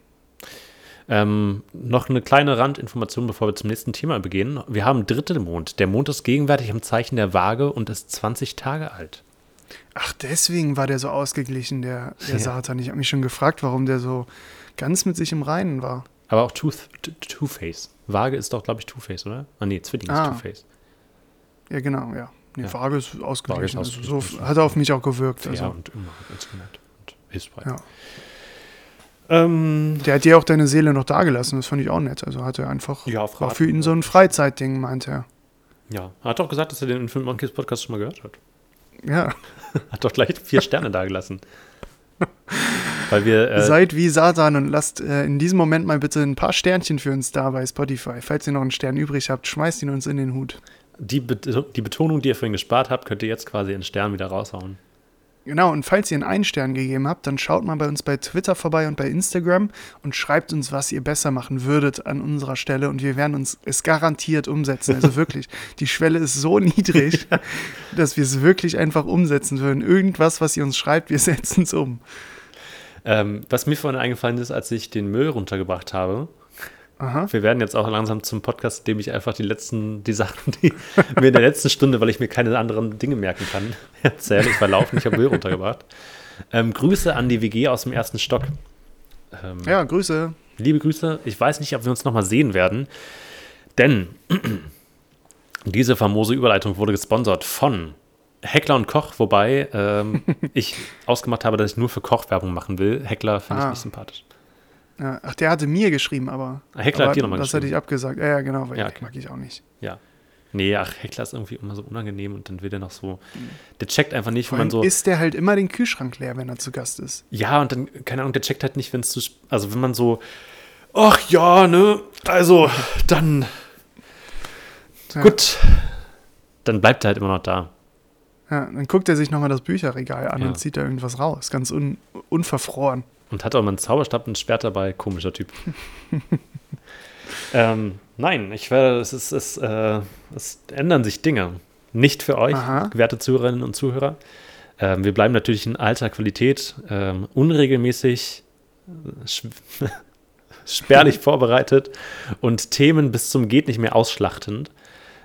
Ähm, noch eine kleine Randinformation, bevor wir zum nächsten Thema übergehen. Wir haben dritte Mond. Der Mond ist gegenwärtig im Zeichen der Waage und ist 20 Tage alt. Ach, deswegen war der so ausgeglichen, der, der Ja. <laughs> Satan. Ich habe mich schon gefragt, warum der so ganz mit sich im Reinen war. Aber auch Two-Face. Waage ist doch, glaube ich, Two-Face, oder? Ah, nee, Zwilling Ah. ist Two-Face. Ja, genau, ja. Nee, Ja. Waage ist ausgeglichen. Ist also so hat er auf mich auch gewirkt. Fair Also. und immer nett und hilfsbereit. Ja. Ähm, Der hat dir auch deine Seele noch dagelassen, das fand ich auch nett. Also hat er einfach, ja, war für ihn so ein Freizeitding, meinte er. Ja, er hat doch gesagt, dass er den Infinite Monkeys Podcast schon mal gehört hat. Ja, <laughs> Hat doch gleich vier Sterne dagelassen. <laughs> Weil wir. Äh, seid wie Satan und lasst äh, in diesem Moment mal bitte ein paar Sternchen für uns da bei Spotify. Falls ihr noch einen Stern übrig habt, schmeißt ihn uns in den Hut. Die, Bet die Betonung, die ihr vorhin gespart habt, könnt ihr jetzt quasi in Stern wieder raushauen. Genau, und falls ihr einen einen Stern gegeben habt, dann schaut mal bei uns bei Twitter vorbei und bei Instagram und schreibt uns, was ihr besser machen würdet an unserer Stelle und wir werden uns es garantiert umsetzen. Also wirklich, <laughs> die Schwelle ist so niedrig, dass wir es wirklich einfach umsetzen würden. Irgendwas, was ihr uns schreibt, wir setzen es um. Ähm, was mir vorhin eingefallen ist, als ich den Müll runtergebracht habe, Aha. wir werden jetzt auch langsam zum Podcast, in dem ich einfach die letzten, die Sachen, die mir in der letzten Stunde, weil ich mir keine anderen Dinge merken kann, <laughs> erzähle. Ich war laufen, ich habe Müll runtergebracht. Ähm, Grüße an die WG aus dem ersten Stock. Ähm, Ja, Grüße. Liebe Grüße. Ich weiß nicht, ob wir uns nochmal sehen werden, denn <clears throat> diese famose Überleitung wurde gesponsert von Heckler und Koch, wobei ähm, <laughs> ich ausgemacht habe, dass ich nur für Koch Werbung machen will. Heckler finde Ah. ich nicht sympathisch. Ja, ach, der hatte mir geschrieben, aber. Ah, Heckler aber hat dir nochmal Das hatte geschrieben. ich abgesagt. Ja, ja, genau, weil Ja, okay. mag ich auch nicht. Ja. Nee, ach, Heckler ist irgendwie immer so unangenehm und dann wird er noch so. Der checkt einfach nicht, wenn man so. ist der halt immer den Kühlschrank leer, wenn er zu Gast ist. Ja, und dann, keine Ahnung, der checkt halt nicht, wenn es zu. Also, wenn man so. Ach ja, ne? Also, dann. Ja. Gut. Dann bleibt er halt immer noch da. Ja, dann guckt er sich nochmal das Bücherregal an Ja. und zieht da irgendwas raus. Ganz un unverfroren. Und hat auch mal einen Zauberstab und ein Schwert dabei. Komischer Typ. <laughs> ähm, nein, ich werde, es ist, es, äh, es ändern sich Dinge. Nicht für euch, Aha. werte Zuhörerinnen und Zuhörer. Ähm, wir bleiben natürlich in alter Qualität, ähm, unregelmäßig, äh, <laughs> spärlich <laughs> vorbereitet und Themen bis zum geht nicht mehr ausschlachtend.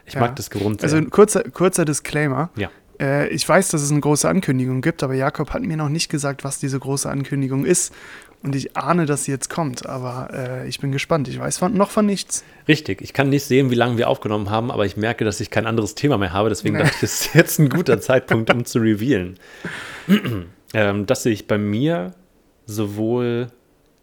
Ich Ja. mag das Grund sehr. Also ein kurzer, kurzer Disclaimer. Ja. Äh, ich weiß, dass es eine große Ankündigung gibt, aber Jakob hat mir noch nicht gesagt, was diese große Ankündigung ist. Und ich ahne, dass sie jetzt kommt, aber äh, ich bin gespannt. Ich weiß von, noch von nichts. Richtig, ich kann nicht sehen, wie lange wir aufgenommen haben, aber ich merke, dass ich kein anderes Thema mehr habe. Deswegen Nee. dachte ich, es ist jetzt ein guter Zeitpunkt, um zu revealen. <clears throat> ähm, dass sich bei mir sowohl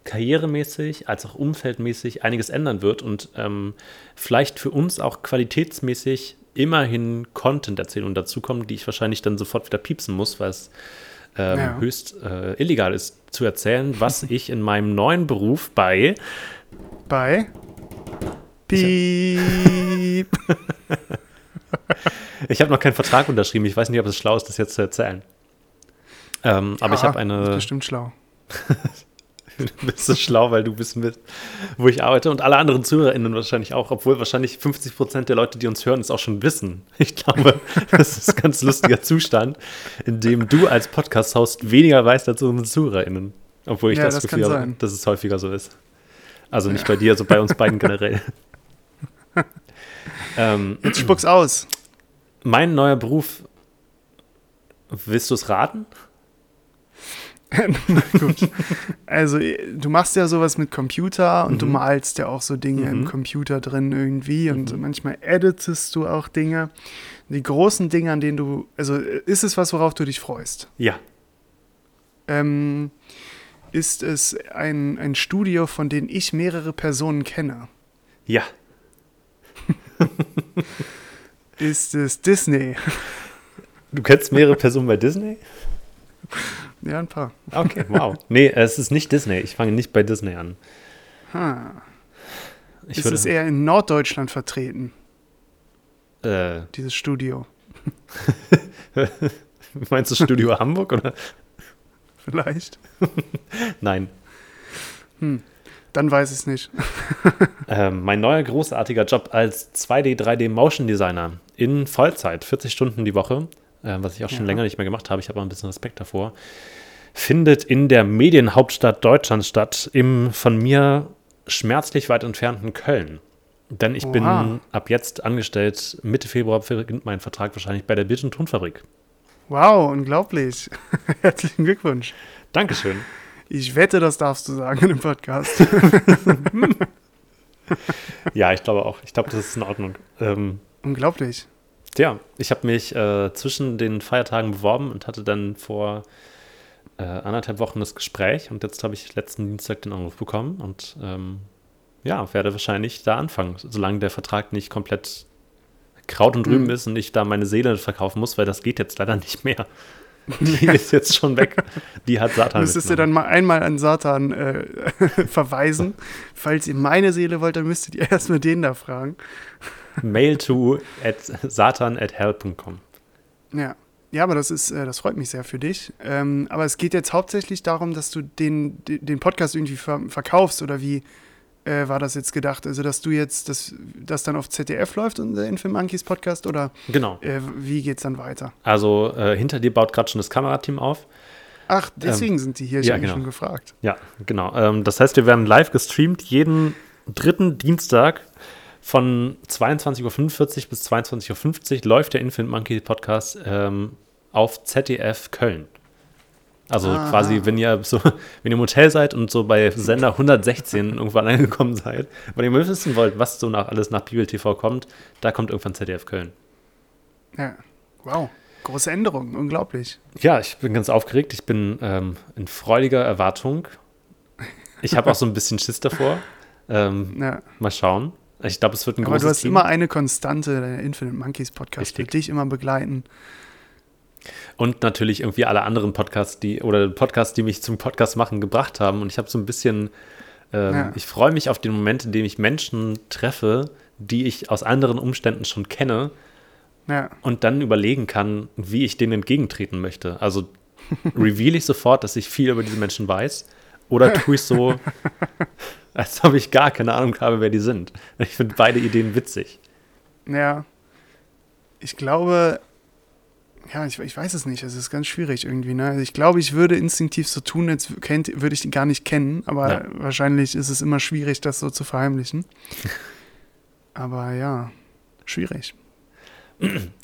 karrieremäßig als auch umfeldmäßig einiges ändern wird und ähm, vielleicht für uns auch qualitätsmäßig immerhin Content-Erzählungen dazukommen, die ich wahrscheinlich dann sofort wieder piepsen muss, weil es ähm, Ja. höchst äh, illegal ist zu erzählen, was <laughs> ich in meinem neuen Beruf bei Bei Piep. <laughs> Ich habe noch keinen Vertrag unterschrieben. Ich weiß nicht, ob es schlau ist, das jetzt zu erzählen. Ähm, aber ich habe Ist eine. bestimmt schlau. <laughs> Du <laughs> bist so schlau, weil du wissen willst, wo ich arbeite. Und alle anderen ZuhörerInnen wahrscheinlich auch. Obwohl wahrscheinlich 50 Prozent der Leute, die uns hören, es auch schon wissen. <laughs> Ich glaube, das ist ein ganz lustiger Zustand, in dem du als Podcast-Host weniger weißt als unsere ZuhörerInnen. Obwohl ich Ja, das, das Gefühl habe, dass es häufiger so ist. Also nicht bei dir, also bei uns beiden generell. <laughs> ähm, Jetzt spuck's aus. mein neuer Beruf, willst du es raten? <laughs> Gut. Also, du machst ja sowas mit Computer und du Mhm. malst ja auch so Dinge im Mhm. Computer drin irgendwie und Mhm. manchmal editest du auch Dinge. Die großen Dinge, an denen du, also ist es was, worauf du dich freust? Ja. Ähm, ist es ein, ein Studio, von dem ich mehrere Personen kenne? Ja. <laughs> Ist es Disney? Du kennst mehrere Personen bei Disney? <laughs> ja, ein paar. Okay, wow. Nee, es ist nicht Disney. Ich fange nicht bei Disney an. Ha. Ich ist würde, es eher in Norddeutschland vertreten, äh, dieses Studio? <laughs> meinst du Studio <laughs> Hamburg oder? Vielleicht. Nein. Dann weiß ich es nicht. Ähm, mein neuer großartiger Job als 2D, 3D Motion Designer in Vollzeit, 40 Stunden die Woche, äh, was ich auch schon Ja. länger nicht mehr gemacht habe, ich habe aber ein bisschen Respekt davor, findet in der Medienhauptstadt Deutschlands statt, im von mir schmerzlich weit entfernten Köln. Denn ich bin Oha. ab jetzt angestellt, Mitte Februar beginnt mein Vertrag wahrscheinlich bei der Bild- und Tonfabrik. Wow, unglaublich. <laughs> Herzlichen Glückwunsch. Dankeschön. Ich wette, das darfst du sagen in dem Podcast. <laughs> Ja, ich glaube auch. Ich glaube, das ist in Ordnung. Ähm, Unglaublich. Ja, ich habe mich äh, zwischen den Feiertagen beworben und hatte dann vor äh, anderthalb Wochen das Gespräch und jetzt habe ich letzten Dienstag den Anruf bekommen und ähm, ja, werde wahrscheinlich da anfangen, solange der Vertrag nicht komplett Kraut und Rüben Mhm. ist und ich da meine Seele verkaufen muss, weil das geht jetzt leider nicht mehr. <laughs> Die ist jetzt schon weg. Die hat Satan Müsstest du dann mal einmal an Satan äh, <laughs> verweisen. Falls ihr meine Seele wollt, dann müsstet ihr erstmal den da fragen. Mail to at satan at hell.com. Ja. Ja, aber das ist, äh, das freut mich sehr für dich. Ähm, aber es geht jetzt hauptsächlich darum, dass du den, den Podcast irgendwie ver verkaufst oder wie äh, war das jetzt gedacht? Also, dass du jetzt, dass das dann auf ZDF läuft, unser Infilm Monkeys Podcast oder Genau. äh, wie geht's dann weiter? Also äh, hinter dir baut gerade schon das Kamerateam auf. Ach, deswegen sind die hier, ich ja, habe genau. schon gefragt. Ja, genau. Ähm, das heißt, wir werden live gestreamt jeden dritten Dienstag von 22.45 Uhr bis 22.50 Uhr läuft der Infinite Monkey Podcast ähm, auf ZDF Köln. Also Aha. quasi, wenn ihr so, <laughs> wenn ihr im Hotel seid und so bei Sender 116 irgendwann angekommen seid, weil ihr mal wissen wollt, was so nach alles nach Bibel TV kommt, da kommt irgendwann ZDF Köln. Ja. Wow. Große Änderung, unglaublich. Ja, ich bin ganz aufgeregt. Ich bin ähm, in freudiger Erwartung. Ich habe auch so ein bisschen Schiss davor. Ähm, <laughs> Ja. Mal schauen. Ich glaube, es wird ein Aber großes du hast Team. immer eine Konstante, der Infinite Monkeys Podcast Richtig. wird dich immer begleiten. Und natürlich irgendwie alle anderen Podcasts, die oder Podcasts, die mich zum Podcast machen, gebracht haben. Und ich habe so ein bisschen, ähm, Ja. ich freue mich auf den Moment, in dem ich Menschen treffe, die ich aus anderen Umständen schon kenne Ja, und dann überlegen kann, wie ich denen entgegentreten möchte. Also <laughs> reveal ich sofort, dass ich viel über diese Menschen weiß, oder tue ich so, <laughs> als ob ich gar keine Ahnung habe, wer die sind. Ich finde beide Ideen witzig. ja. Ich glaube, ja, ich, ich weiß es nicht. Es ist ganz schwierig irgendwie. Ne? Also ich glaube, ich würde instinktiv so tun, als kennt, würde ich die gar nicht kennen. Aber Ja. wahrscheinlich ist es immer schwierig, das so zu verheimlichen. <laughs> aber ja, schwierig.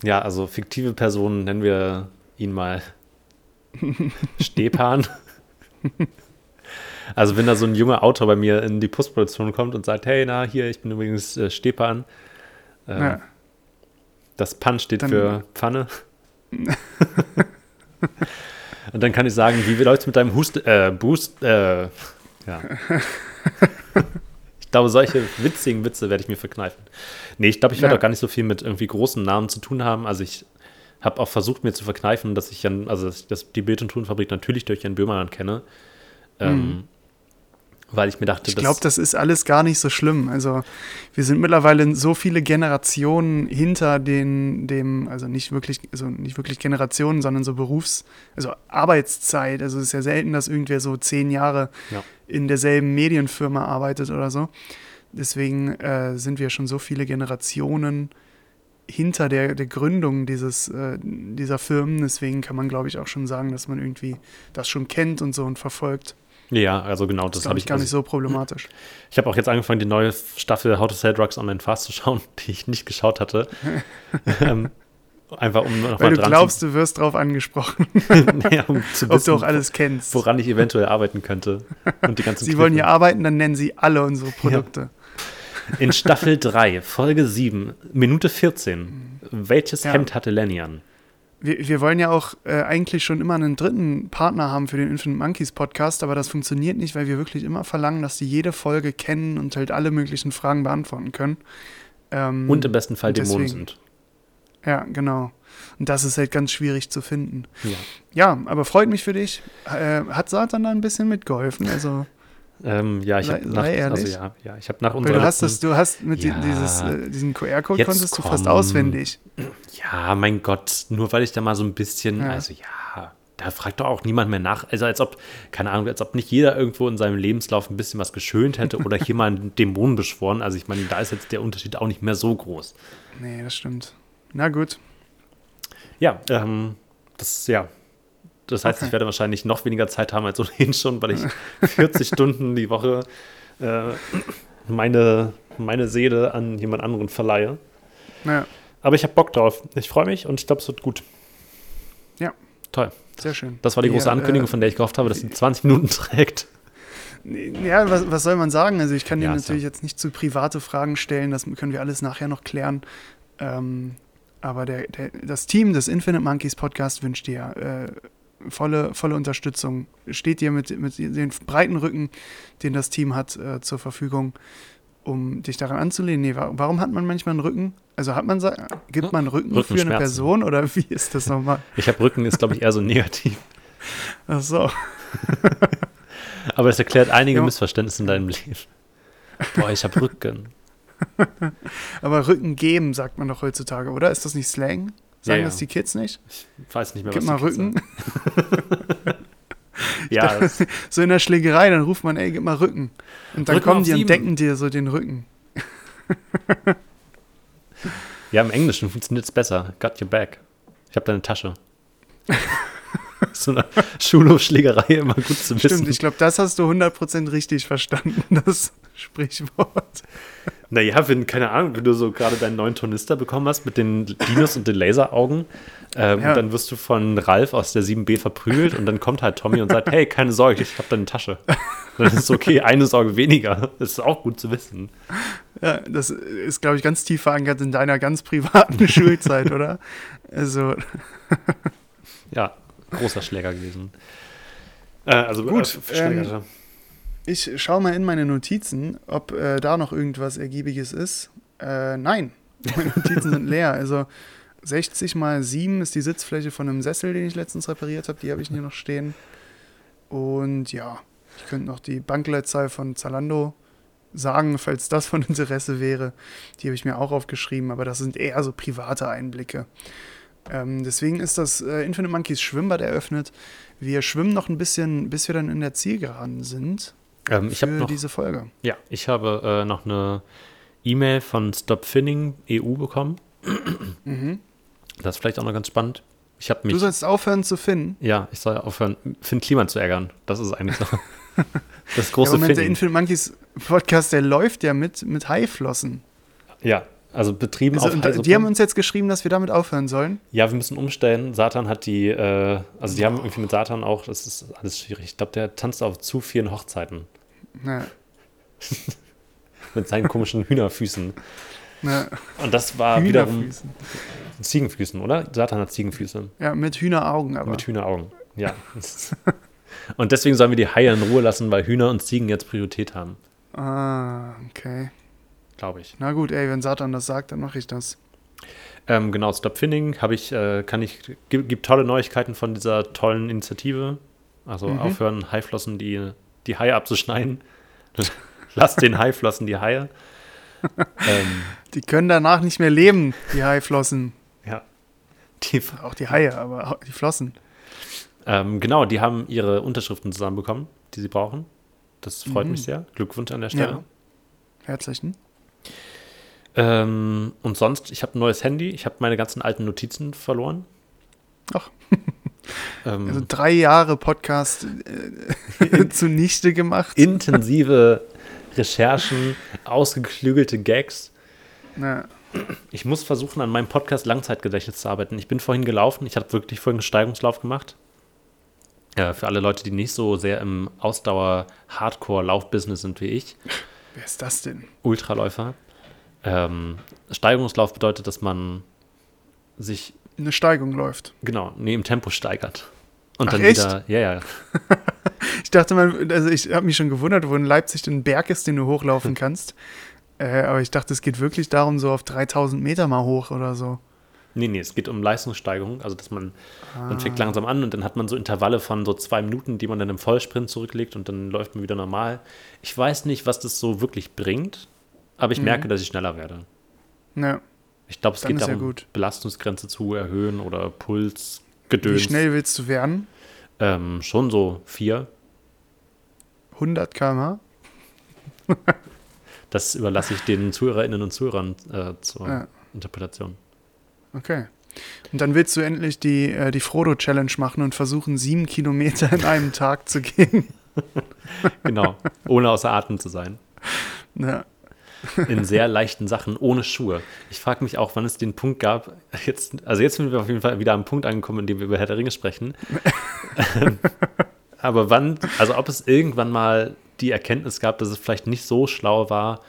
Ja, also fiktive Personen nennen wir ihn mal <laughs> Stepan. Also wenn da so ein junger Autor bei mir in die Postproduktion kommt und sagt, hey, na, hier, ich bin übrigens äh, Stepan. Ähm, Ja. Das Pan steht Dann- für Pfanne. <laughs> und dann kann ich sagen, wie läuft's mit deinem Hust äh, Boost, äh, ja. <laughs> ich glaube, solche witzigen Witze werde ich mir verkneifen. Nee, ich glaube, ich werde Ja. auch gar nicht so viel mit irgendwie großen Namen zu tun haben. Also ich habe auch versucht, mir zu verkneifen, dass ich Jan, also dass ich das, die Bild- und Tonfabrik natürlich durch Jan Böhmermann kenne. Ähm, weil ich mir dachte, Ich glaube, das ist alles gar nicht so schlimm. Also wir sind mittlerweile so viele Generationen hinter den, dem, also nicht wirklich, also nicht wirklich Generationen, sondern so Berufs-, also Arbeitszeit. Also es ist ja selten, dass irgendwer so zehn Jahre Ja. in derselben Medienfirma arbeitet oder so. Deswegen äh, sind wir schon so viele Generationen hinter der, der Gründung dieses, äh, dieser Firmen. Deswegen kann man, glaube ich, auch schon sagen, dass man irgendwie das schon kennt und so und verfolgt. Ja, also genau, Das das habe ich gar also nicht so problematisch. <laughs> Ich habe auch jetzt angefangen, die neue Staffel How to Sell Drugs Online Fast zu schauen, <laughs> die ich nicht geschaut hatte. <laughs> ähm, einfach um noch Weil mal du glaubst, du wirst drauf angesprochen, zu, nee, um zu ob du wissen, auch alles kennst. woran ich eventuell arbeiten könnte. Und die ganzen Sie wollen Kniffe. hier arbeiten, dann nennen sie alle unsere Produkte. In Staffel 3, Folge 7, Minute 14. Welches Ja. Hemd hatte Lenny an? Wir, wir wollen ja auch äh, eigentlich schon immer einen dritten Partner haben für den Infinite Monkeys Podcast, aber das funktioniert nicht, weil wir wirklich immer verlangen, dass die jede Folge kennen und halt alle möglichen Fragen beantworten können. Ähm, Und im besten Fall Dämonen sind. Ja, genau. Und das ist halt ganz schwierig zu finden. Ja. Ja, aber freut mich für dich. Äh, hat Satan da ein bisschen mitgeholfen? Also, Ähm, ja, ich habe nach, also ja, ja, ich habe nach unserer du hast das, du hast mit Ja. dieses, äh, diesen QR-Code konntest du fast komm. auswendig. Ja, mein Gott, nur weil ich da mal so ein bisschen, Ja. also ja, da fragt doch auch niemand mehr nach. Also als ob, keine Ahnung, als ob nicht jeder irgendwo in seinem Lebenslauf ein bisschen was geschönt hätte oder hier mal einen Dämon beschworen. Also ich meine, da ist jetzt der Unterschied auch nicht mehr so groß. Nee, das stimmt. Na gut. Ja, ähm, das, ja. Das heißt, Okay. ich werde wahrscheinlich noch weniger Zeit haben als ohnehin schon, weil ich <laughs> 40 Stunden die Woche äh, meine, meine Seele an jemand anderen verleihe. Ja, Aber ich habe Bock drauf. Ich freue mich und ich glaube, es wird gut. Ja. Toll. sehr schön. Das war die große Ja, Ankündigung, äh, von der ich gehofft habe, dass sie 20 Minuten <laughs> trägt. Ja, was, was soll man sagen? Also ich kann dir Ja, natürlich so. jetzt nicht zu private Fragen stellen, das können wir alles nachher noch klären. Ähm, aber der, der, das Team des Infinite Monkeys Podcast wünscht dir äh, volle, volle Unterstützung. Steht dir mit, mit den breiten Rücken, den das Team hat, äh, zur Verfügung, um dich daran anzulehnen. Nee, wa- warum hat man manchmal einen Rücken? Also hat man, gibt man Rücken für eine. Person oder wie ist das nochmal? <laughs> Ich habe Rücken, ist glaube ich eher so negativ. Ach so. <laughs> Aber es erklärt einige Ja. Missverständnisse in deinem Leben. Boah, ich habe Rücken. <laughs> Aber Rücken geben, sagt man doch heutzutage, oder? Ist das nicht Slang? Sagen Ja, das die Kids nicht? Ich weiß nicht mehr, Gib was mal Rücken. <laughs> <laughs> Ja, das, So in der Schlägerei, dann ruft man, ey, gib mal Rücken. Und dann Rücken kommen die und decken dir so den Rücken. <laughs> ja, im Englischen funktioniert es besser. Got your back. Ich habe deine Tasche. so eine Schulhofschlägerei immer gut zu wissen. Stimmt, ich glaube, das hast du 100% richtig verstanden, das Sprichwort. Naja, wenn, keine Ahnung, wenn du so gerade deinen neuen Tornister bekommen hast mit den Dinos und den Laseraugen, ähm, Ja. dann wirst du von Ralf aus der 7b verprügelt und dann kommt halt Tommy und sagt, hey, keine Sorge, ich habe deine Tasche. Dann ist es okay, eine Sorge weniger. Das ist auch gut zu wissen. Ja, das ist, glaube ich, ganz tief verankert in deiner ganz privaten <laughs> Schulzeit, oder? Also, Ja, großer Schläger gewesen. Äh, also Gut, äh, Schläger. Ich schaue mal in meine Notizen, ob äh, da noch irgendwas Ergiebiges ist. Äh, nein, meine Notizen sind leer. Also 60 mal 7 ist die Sitzfläche von einem Sessel, den ich letztens repariert habe. Die habe ich hier noch stehen. Und ja, ich könnte noch die Bankleitzahl von Zalando sagen, falls das von Interesse wäre. Die habe ich mir auch aufgeschrieben, aber das sind eher so private Einblicke. Ähm, deswegen ist das äh, Infinite Monkeys Schwimmbad eröffnet. Wir schwimmen noch ein bisschen, bis wir dann in der Zielgeraden sind. Ähm, ich für habe noch, diese Folge. ja, ich habe äh, noch eine E-Mail von Stop Finning EU bekommen. Das ist vielleicht auch noch ganz spannend. Ich habe mich, Mhm. Du sollst aufhören zu finden. ja, ich soll aufhören, Finn Kliman zu ärgern. Das ist eigentlich noch <laughs> das Ja, große Moment, der Finning. Infinite Monkeys Podcast, der läuft ja mit, mit Haiflossen. Ja, also betrieben Also, auf Heise die haben uns jetzt geschrieben, dass wir damit aufhören sollen. Ja, wir müssen umstellen. Satan hat die, äh, also die haben irgendwie mit Satan auch, das ist alles schwierig. Ich glaube, der tanzt auf zu vielen Hochzeiten Ja, <laughs> mit seinen komischen Hühnerfüßen. ja. Und das war wiederum. Ziegenfüßen, oder? Satan hat Ziegenfüße Ja, mit Hühneraugen aber. mit Hühneraugen. Ja. <laughs> und deswegen sollen wir die Haie in Ruhe lassen, weil Hühner und Ziegen jetzt Priorität haben, ah, okay. Glaube ich. Na gut, ey, wenn Satan das sagt, dann mache ich das. Ähm, genau, Stop Finning habe ich, äh, kann ich, gibt, gibt tolle Neuigkeiten von dieser tollen Initiative. Also Mhm. aufhören, Haiflossen die, die Haie abzuschneiden. <laughs> Lass den Haiflossen die Haie. <laughs> ähm, Die können danach nicht mehr leben, die Haiflossen. ja. Die, <laughs> Auch die Haie, aber auch die Flossen. ähm, genau, die haben ihre Unterschriften zusammenbekommen, die sie brauchen. Das freut Mhm. mich sehr. Glückwunsch an der Stelle. Ja. Herzlichen. Ähm, und sonst, ich habe ein neues Handy. Ich habe meine ganzen alten Notizen verloren. Ach. <laughs> Ähm, Also drei Jahre Podcast äh, <laughs> zunichte gemacht. intensive Recherchen, ausgeklügelte Gags. Na, Ich muss versuchen, an meinem Podcast Langzeitgedächtnis zu arbeiten. Ich bin vorhin gelaufen. Ich habe wirklich vorhin einen Steigungslauf gemacht. Ja, für alle Leute, die nicht so sehr im Ausdauer-Hardcore-Lauf-Business sind wie ich. wer ist das denn? Ultraläufer. Ähm, Steigerungslauf bedeutet, dass man sich Eine Steigung läuft. genau neben Tempo steigert. Und Ach, dann echt? wieder, ja, ja. <laughs> Ich dachte mal, also ich habe mich schon gewundert, wo in Leipzig denn ein Berg ist, den du hochlaufen <laughs> kannst. Äh, aber ich dachte, es geht wirklich darum, so auf 3000 Meter mal hoch oder so. Nee, nee, es geht um Leistungssteigerung. Also, dass man, man Ah. fängt langsam an und dann hat man so Intervalle von so zwei Minuten, die man dann im Vollsprint zurücklegt und dann läuft man wieder normal. Ich weiß nicht, was das so wirklich bringt, aber ich Mhm. merke, dass ich schneller werde. Ja. Ich glaube, es Dann geht ja darum, gut. Belastungsgrenze zu erhöhen oder Puls, Wie Gedöns. schnell willst du werden? Ähm, schon so vier. 100 km/h? <laughs> Das überlasse ich den Zuhörerinnen und Zuhörern äh, zur Ja. Interpretation. Okay. Und dann willst du endlich die, äh, die Frodo-Challenge machen und versuchen, sieben Kilometer in einem Tag zu gehen. <laughs> Genau, ohne außer Atem zu sein. Ja. In sehr leichten Sachen ohne Schuhe. Ich frage mich auch, wann es den Punkt gab. Jetzt, also jetzt sind wir auf jeden Fall wieder am Punkt angekommen, in dem wir über Herr der Ringe sprechen. <laughs> Aber wann, also ob es irgendwann mal die Erkenntnis gab, dass es vielleicht nicht so schlau war,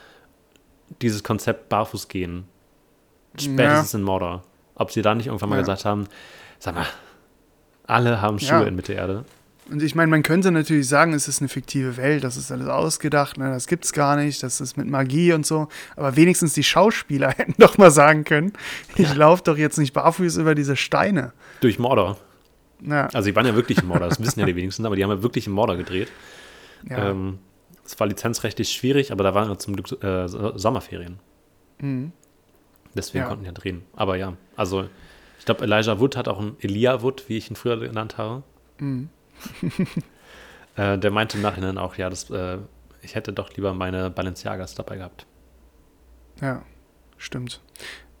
dieses Konzept Barfuß gehen. Spätestens in Mordor. Ob sie da nicht irgendwann mal Ja. gesagt haben, sag mal, alle haben Schuhe Ja. in Mittelerde. Und ich meine, man könnte natürlich sagen, es ist eine fiktive Welt, das ist alles ausgedacht, ne, das gibt's gar nicht, das ist mit Magie und so. Aber wenigstens die Schauspieler <laughs> hätten doch mal sagen können, ich laufe doch jetzt nicht barfuß über diese Steine. Durch Mordor. Ja, Also, die waren ja wirklich im Mordor, das wissen ja die wenigsten, aber die haben ja wirklich im Mordor gedreht. ja. Ähm, es war lizenzrechtlich schwierig, aber da waren ja zum Glück äh, So- Sommerferien. Mhm. Deswegen Ja. konnten ja drehen. Aber ja, also ich glaube, Elijah Wood hat auch einen Elijah Wood, wie ich ihn früher genannt habe. Mhm. <laughs> Äh, der meinte im Nachhinein auch, ja, das, äh, ich hätte doch lieber meine Balenciagas dabei gehabt. Ja, stimmt.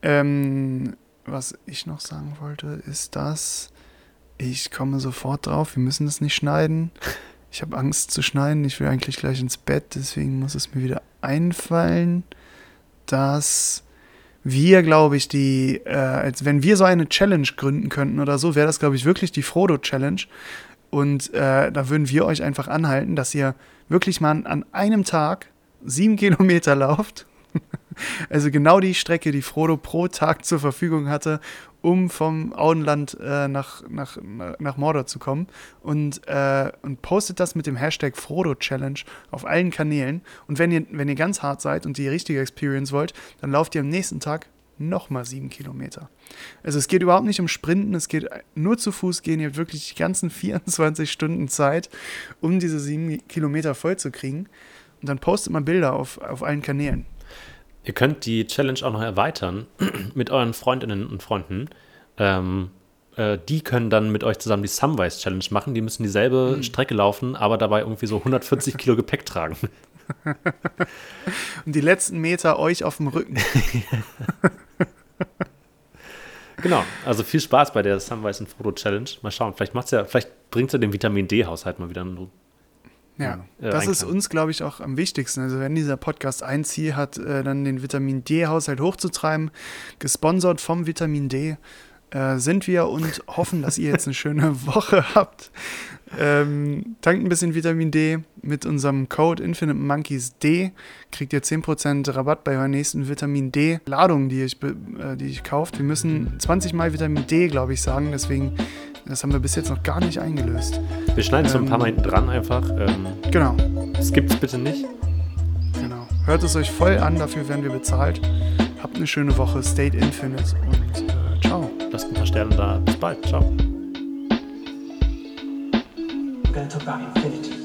Ähm, was ich noch sagen wollte, ist das, ich komme sofort drauf, wir müssen das nicht schneiden. <laughs> Ich habe Angst zu schneiden, ich will eigentlich gleich ins Bett, deswegen muss es mir wieder einfallen, dass wir, glaube ich, die, äh, als wenn wir so eine Challenge gründen könnten oder so, wäre das, glaube ich, wirklich die Frodo-Challenge. Und äh, da würden wir euch einfach anhalten, dass ihr wirklich mal an einem Tag sieben Kilometer lauft <laughs> Also genau die Strecke, die Frodo pro Tag zur Verfügung hatte, um vom Auenland äh, nach, nach, nach Mordor zu kommen. Und, äh, und postet das mit dem Hashtag Frodo Challenge auf allen Kanälen. Und wenn ihr, wenn ihr ganz hart seid und die richtige Experience wollt, dann lauft ihr am nächsten Tag nochmal sieben Kilometer. Also es geht überhaupt nicht um Sprinten, es geht nur zu Fuß gehen. Ihr habt wirklich die ganzen <laughs> 24 Stunden Zeit, um diese sieben Kilometer voll zu kriegen. Und dann postet man Bilder auf, auf allen Kanälen. Ihr könnt die Challenge auch noch erweitern <clears throat> mit euren Freundinnen und Freunden. Ähm, äh, die können dann mit euch zusammen die Sunrise Challenge machen. Die müssen dieselbe mhm. Strecke laufen, aber dabei irgendwie so 140 <laughs> Kilo Gepäck tragen. <laughs> und die letzten Meter euch auf dem Rücken. <laughs> genau, also viel Spaß bei der Sunrise und Foto Challenge. Mal schauen, vielleicht macht's ja, vielleicht bringt ja den Vitamin D-Haushalt mal wieder ja, äh, das ist uns, glaube ich, auch am wichtigsten. Also wenn dieser Podcast ein Ziel hat, äh, dann den Vitamin D-Haushalt hochzutreiben, gesponsert vom Vitamin D, äh, sind wir und hoffen, dass ihr jetzt eine schöne <laughs> Woche habt. Ähm, tankt ein bisschen Vitamin D mit unserem Code Infinite Monkeys D. Kriegt ihr 10% Rabatt bei eurer nächsten Vitamin D-Ladung, die, ich, äh, die ich kauft. Wir müssen 20 Mal Vitamin D, glaube ich, sagen. Deswegen das haben wir bis jetzt noch gar nicht eingelöst. Wir schneiden ähm, so ein paar Mal hinten dran einfach. Ähm, genau. Skippt es bitte nicht. Genau. Hört es euch voll an, dafür werden wir bezahlt. Habt eine schöne Woche. State Infinite und äh, da. Bis bald. Ciao. Infinity.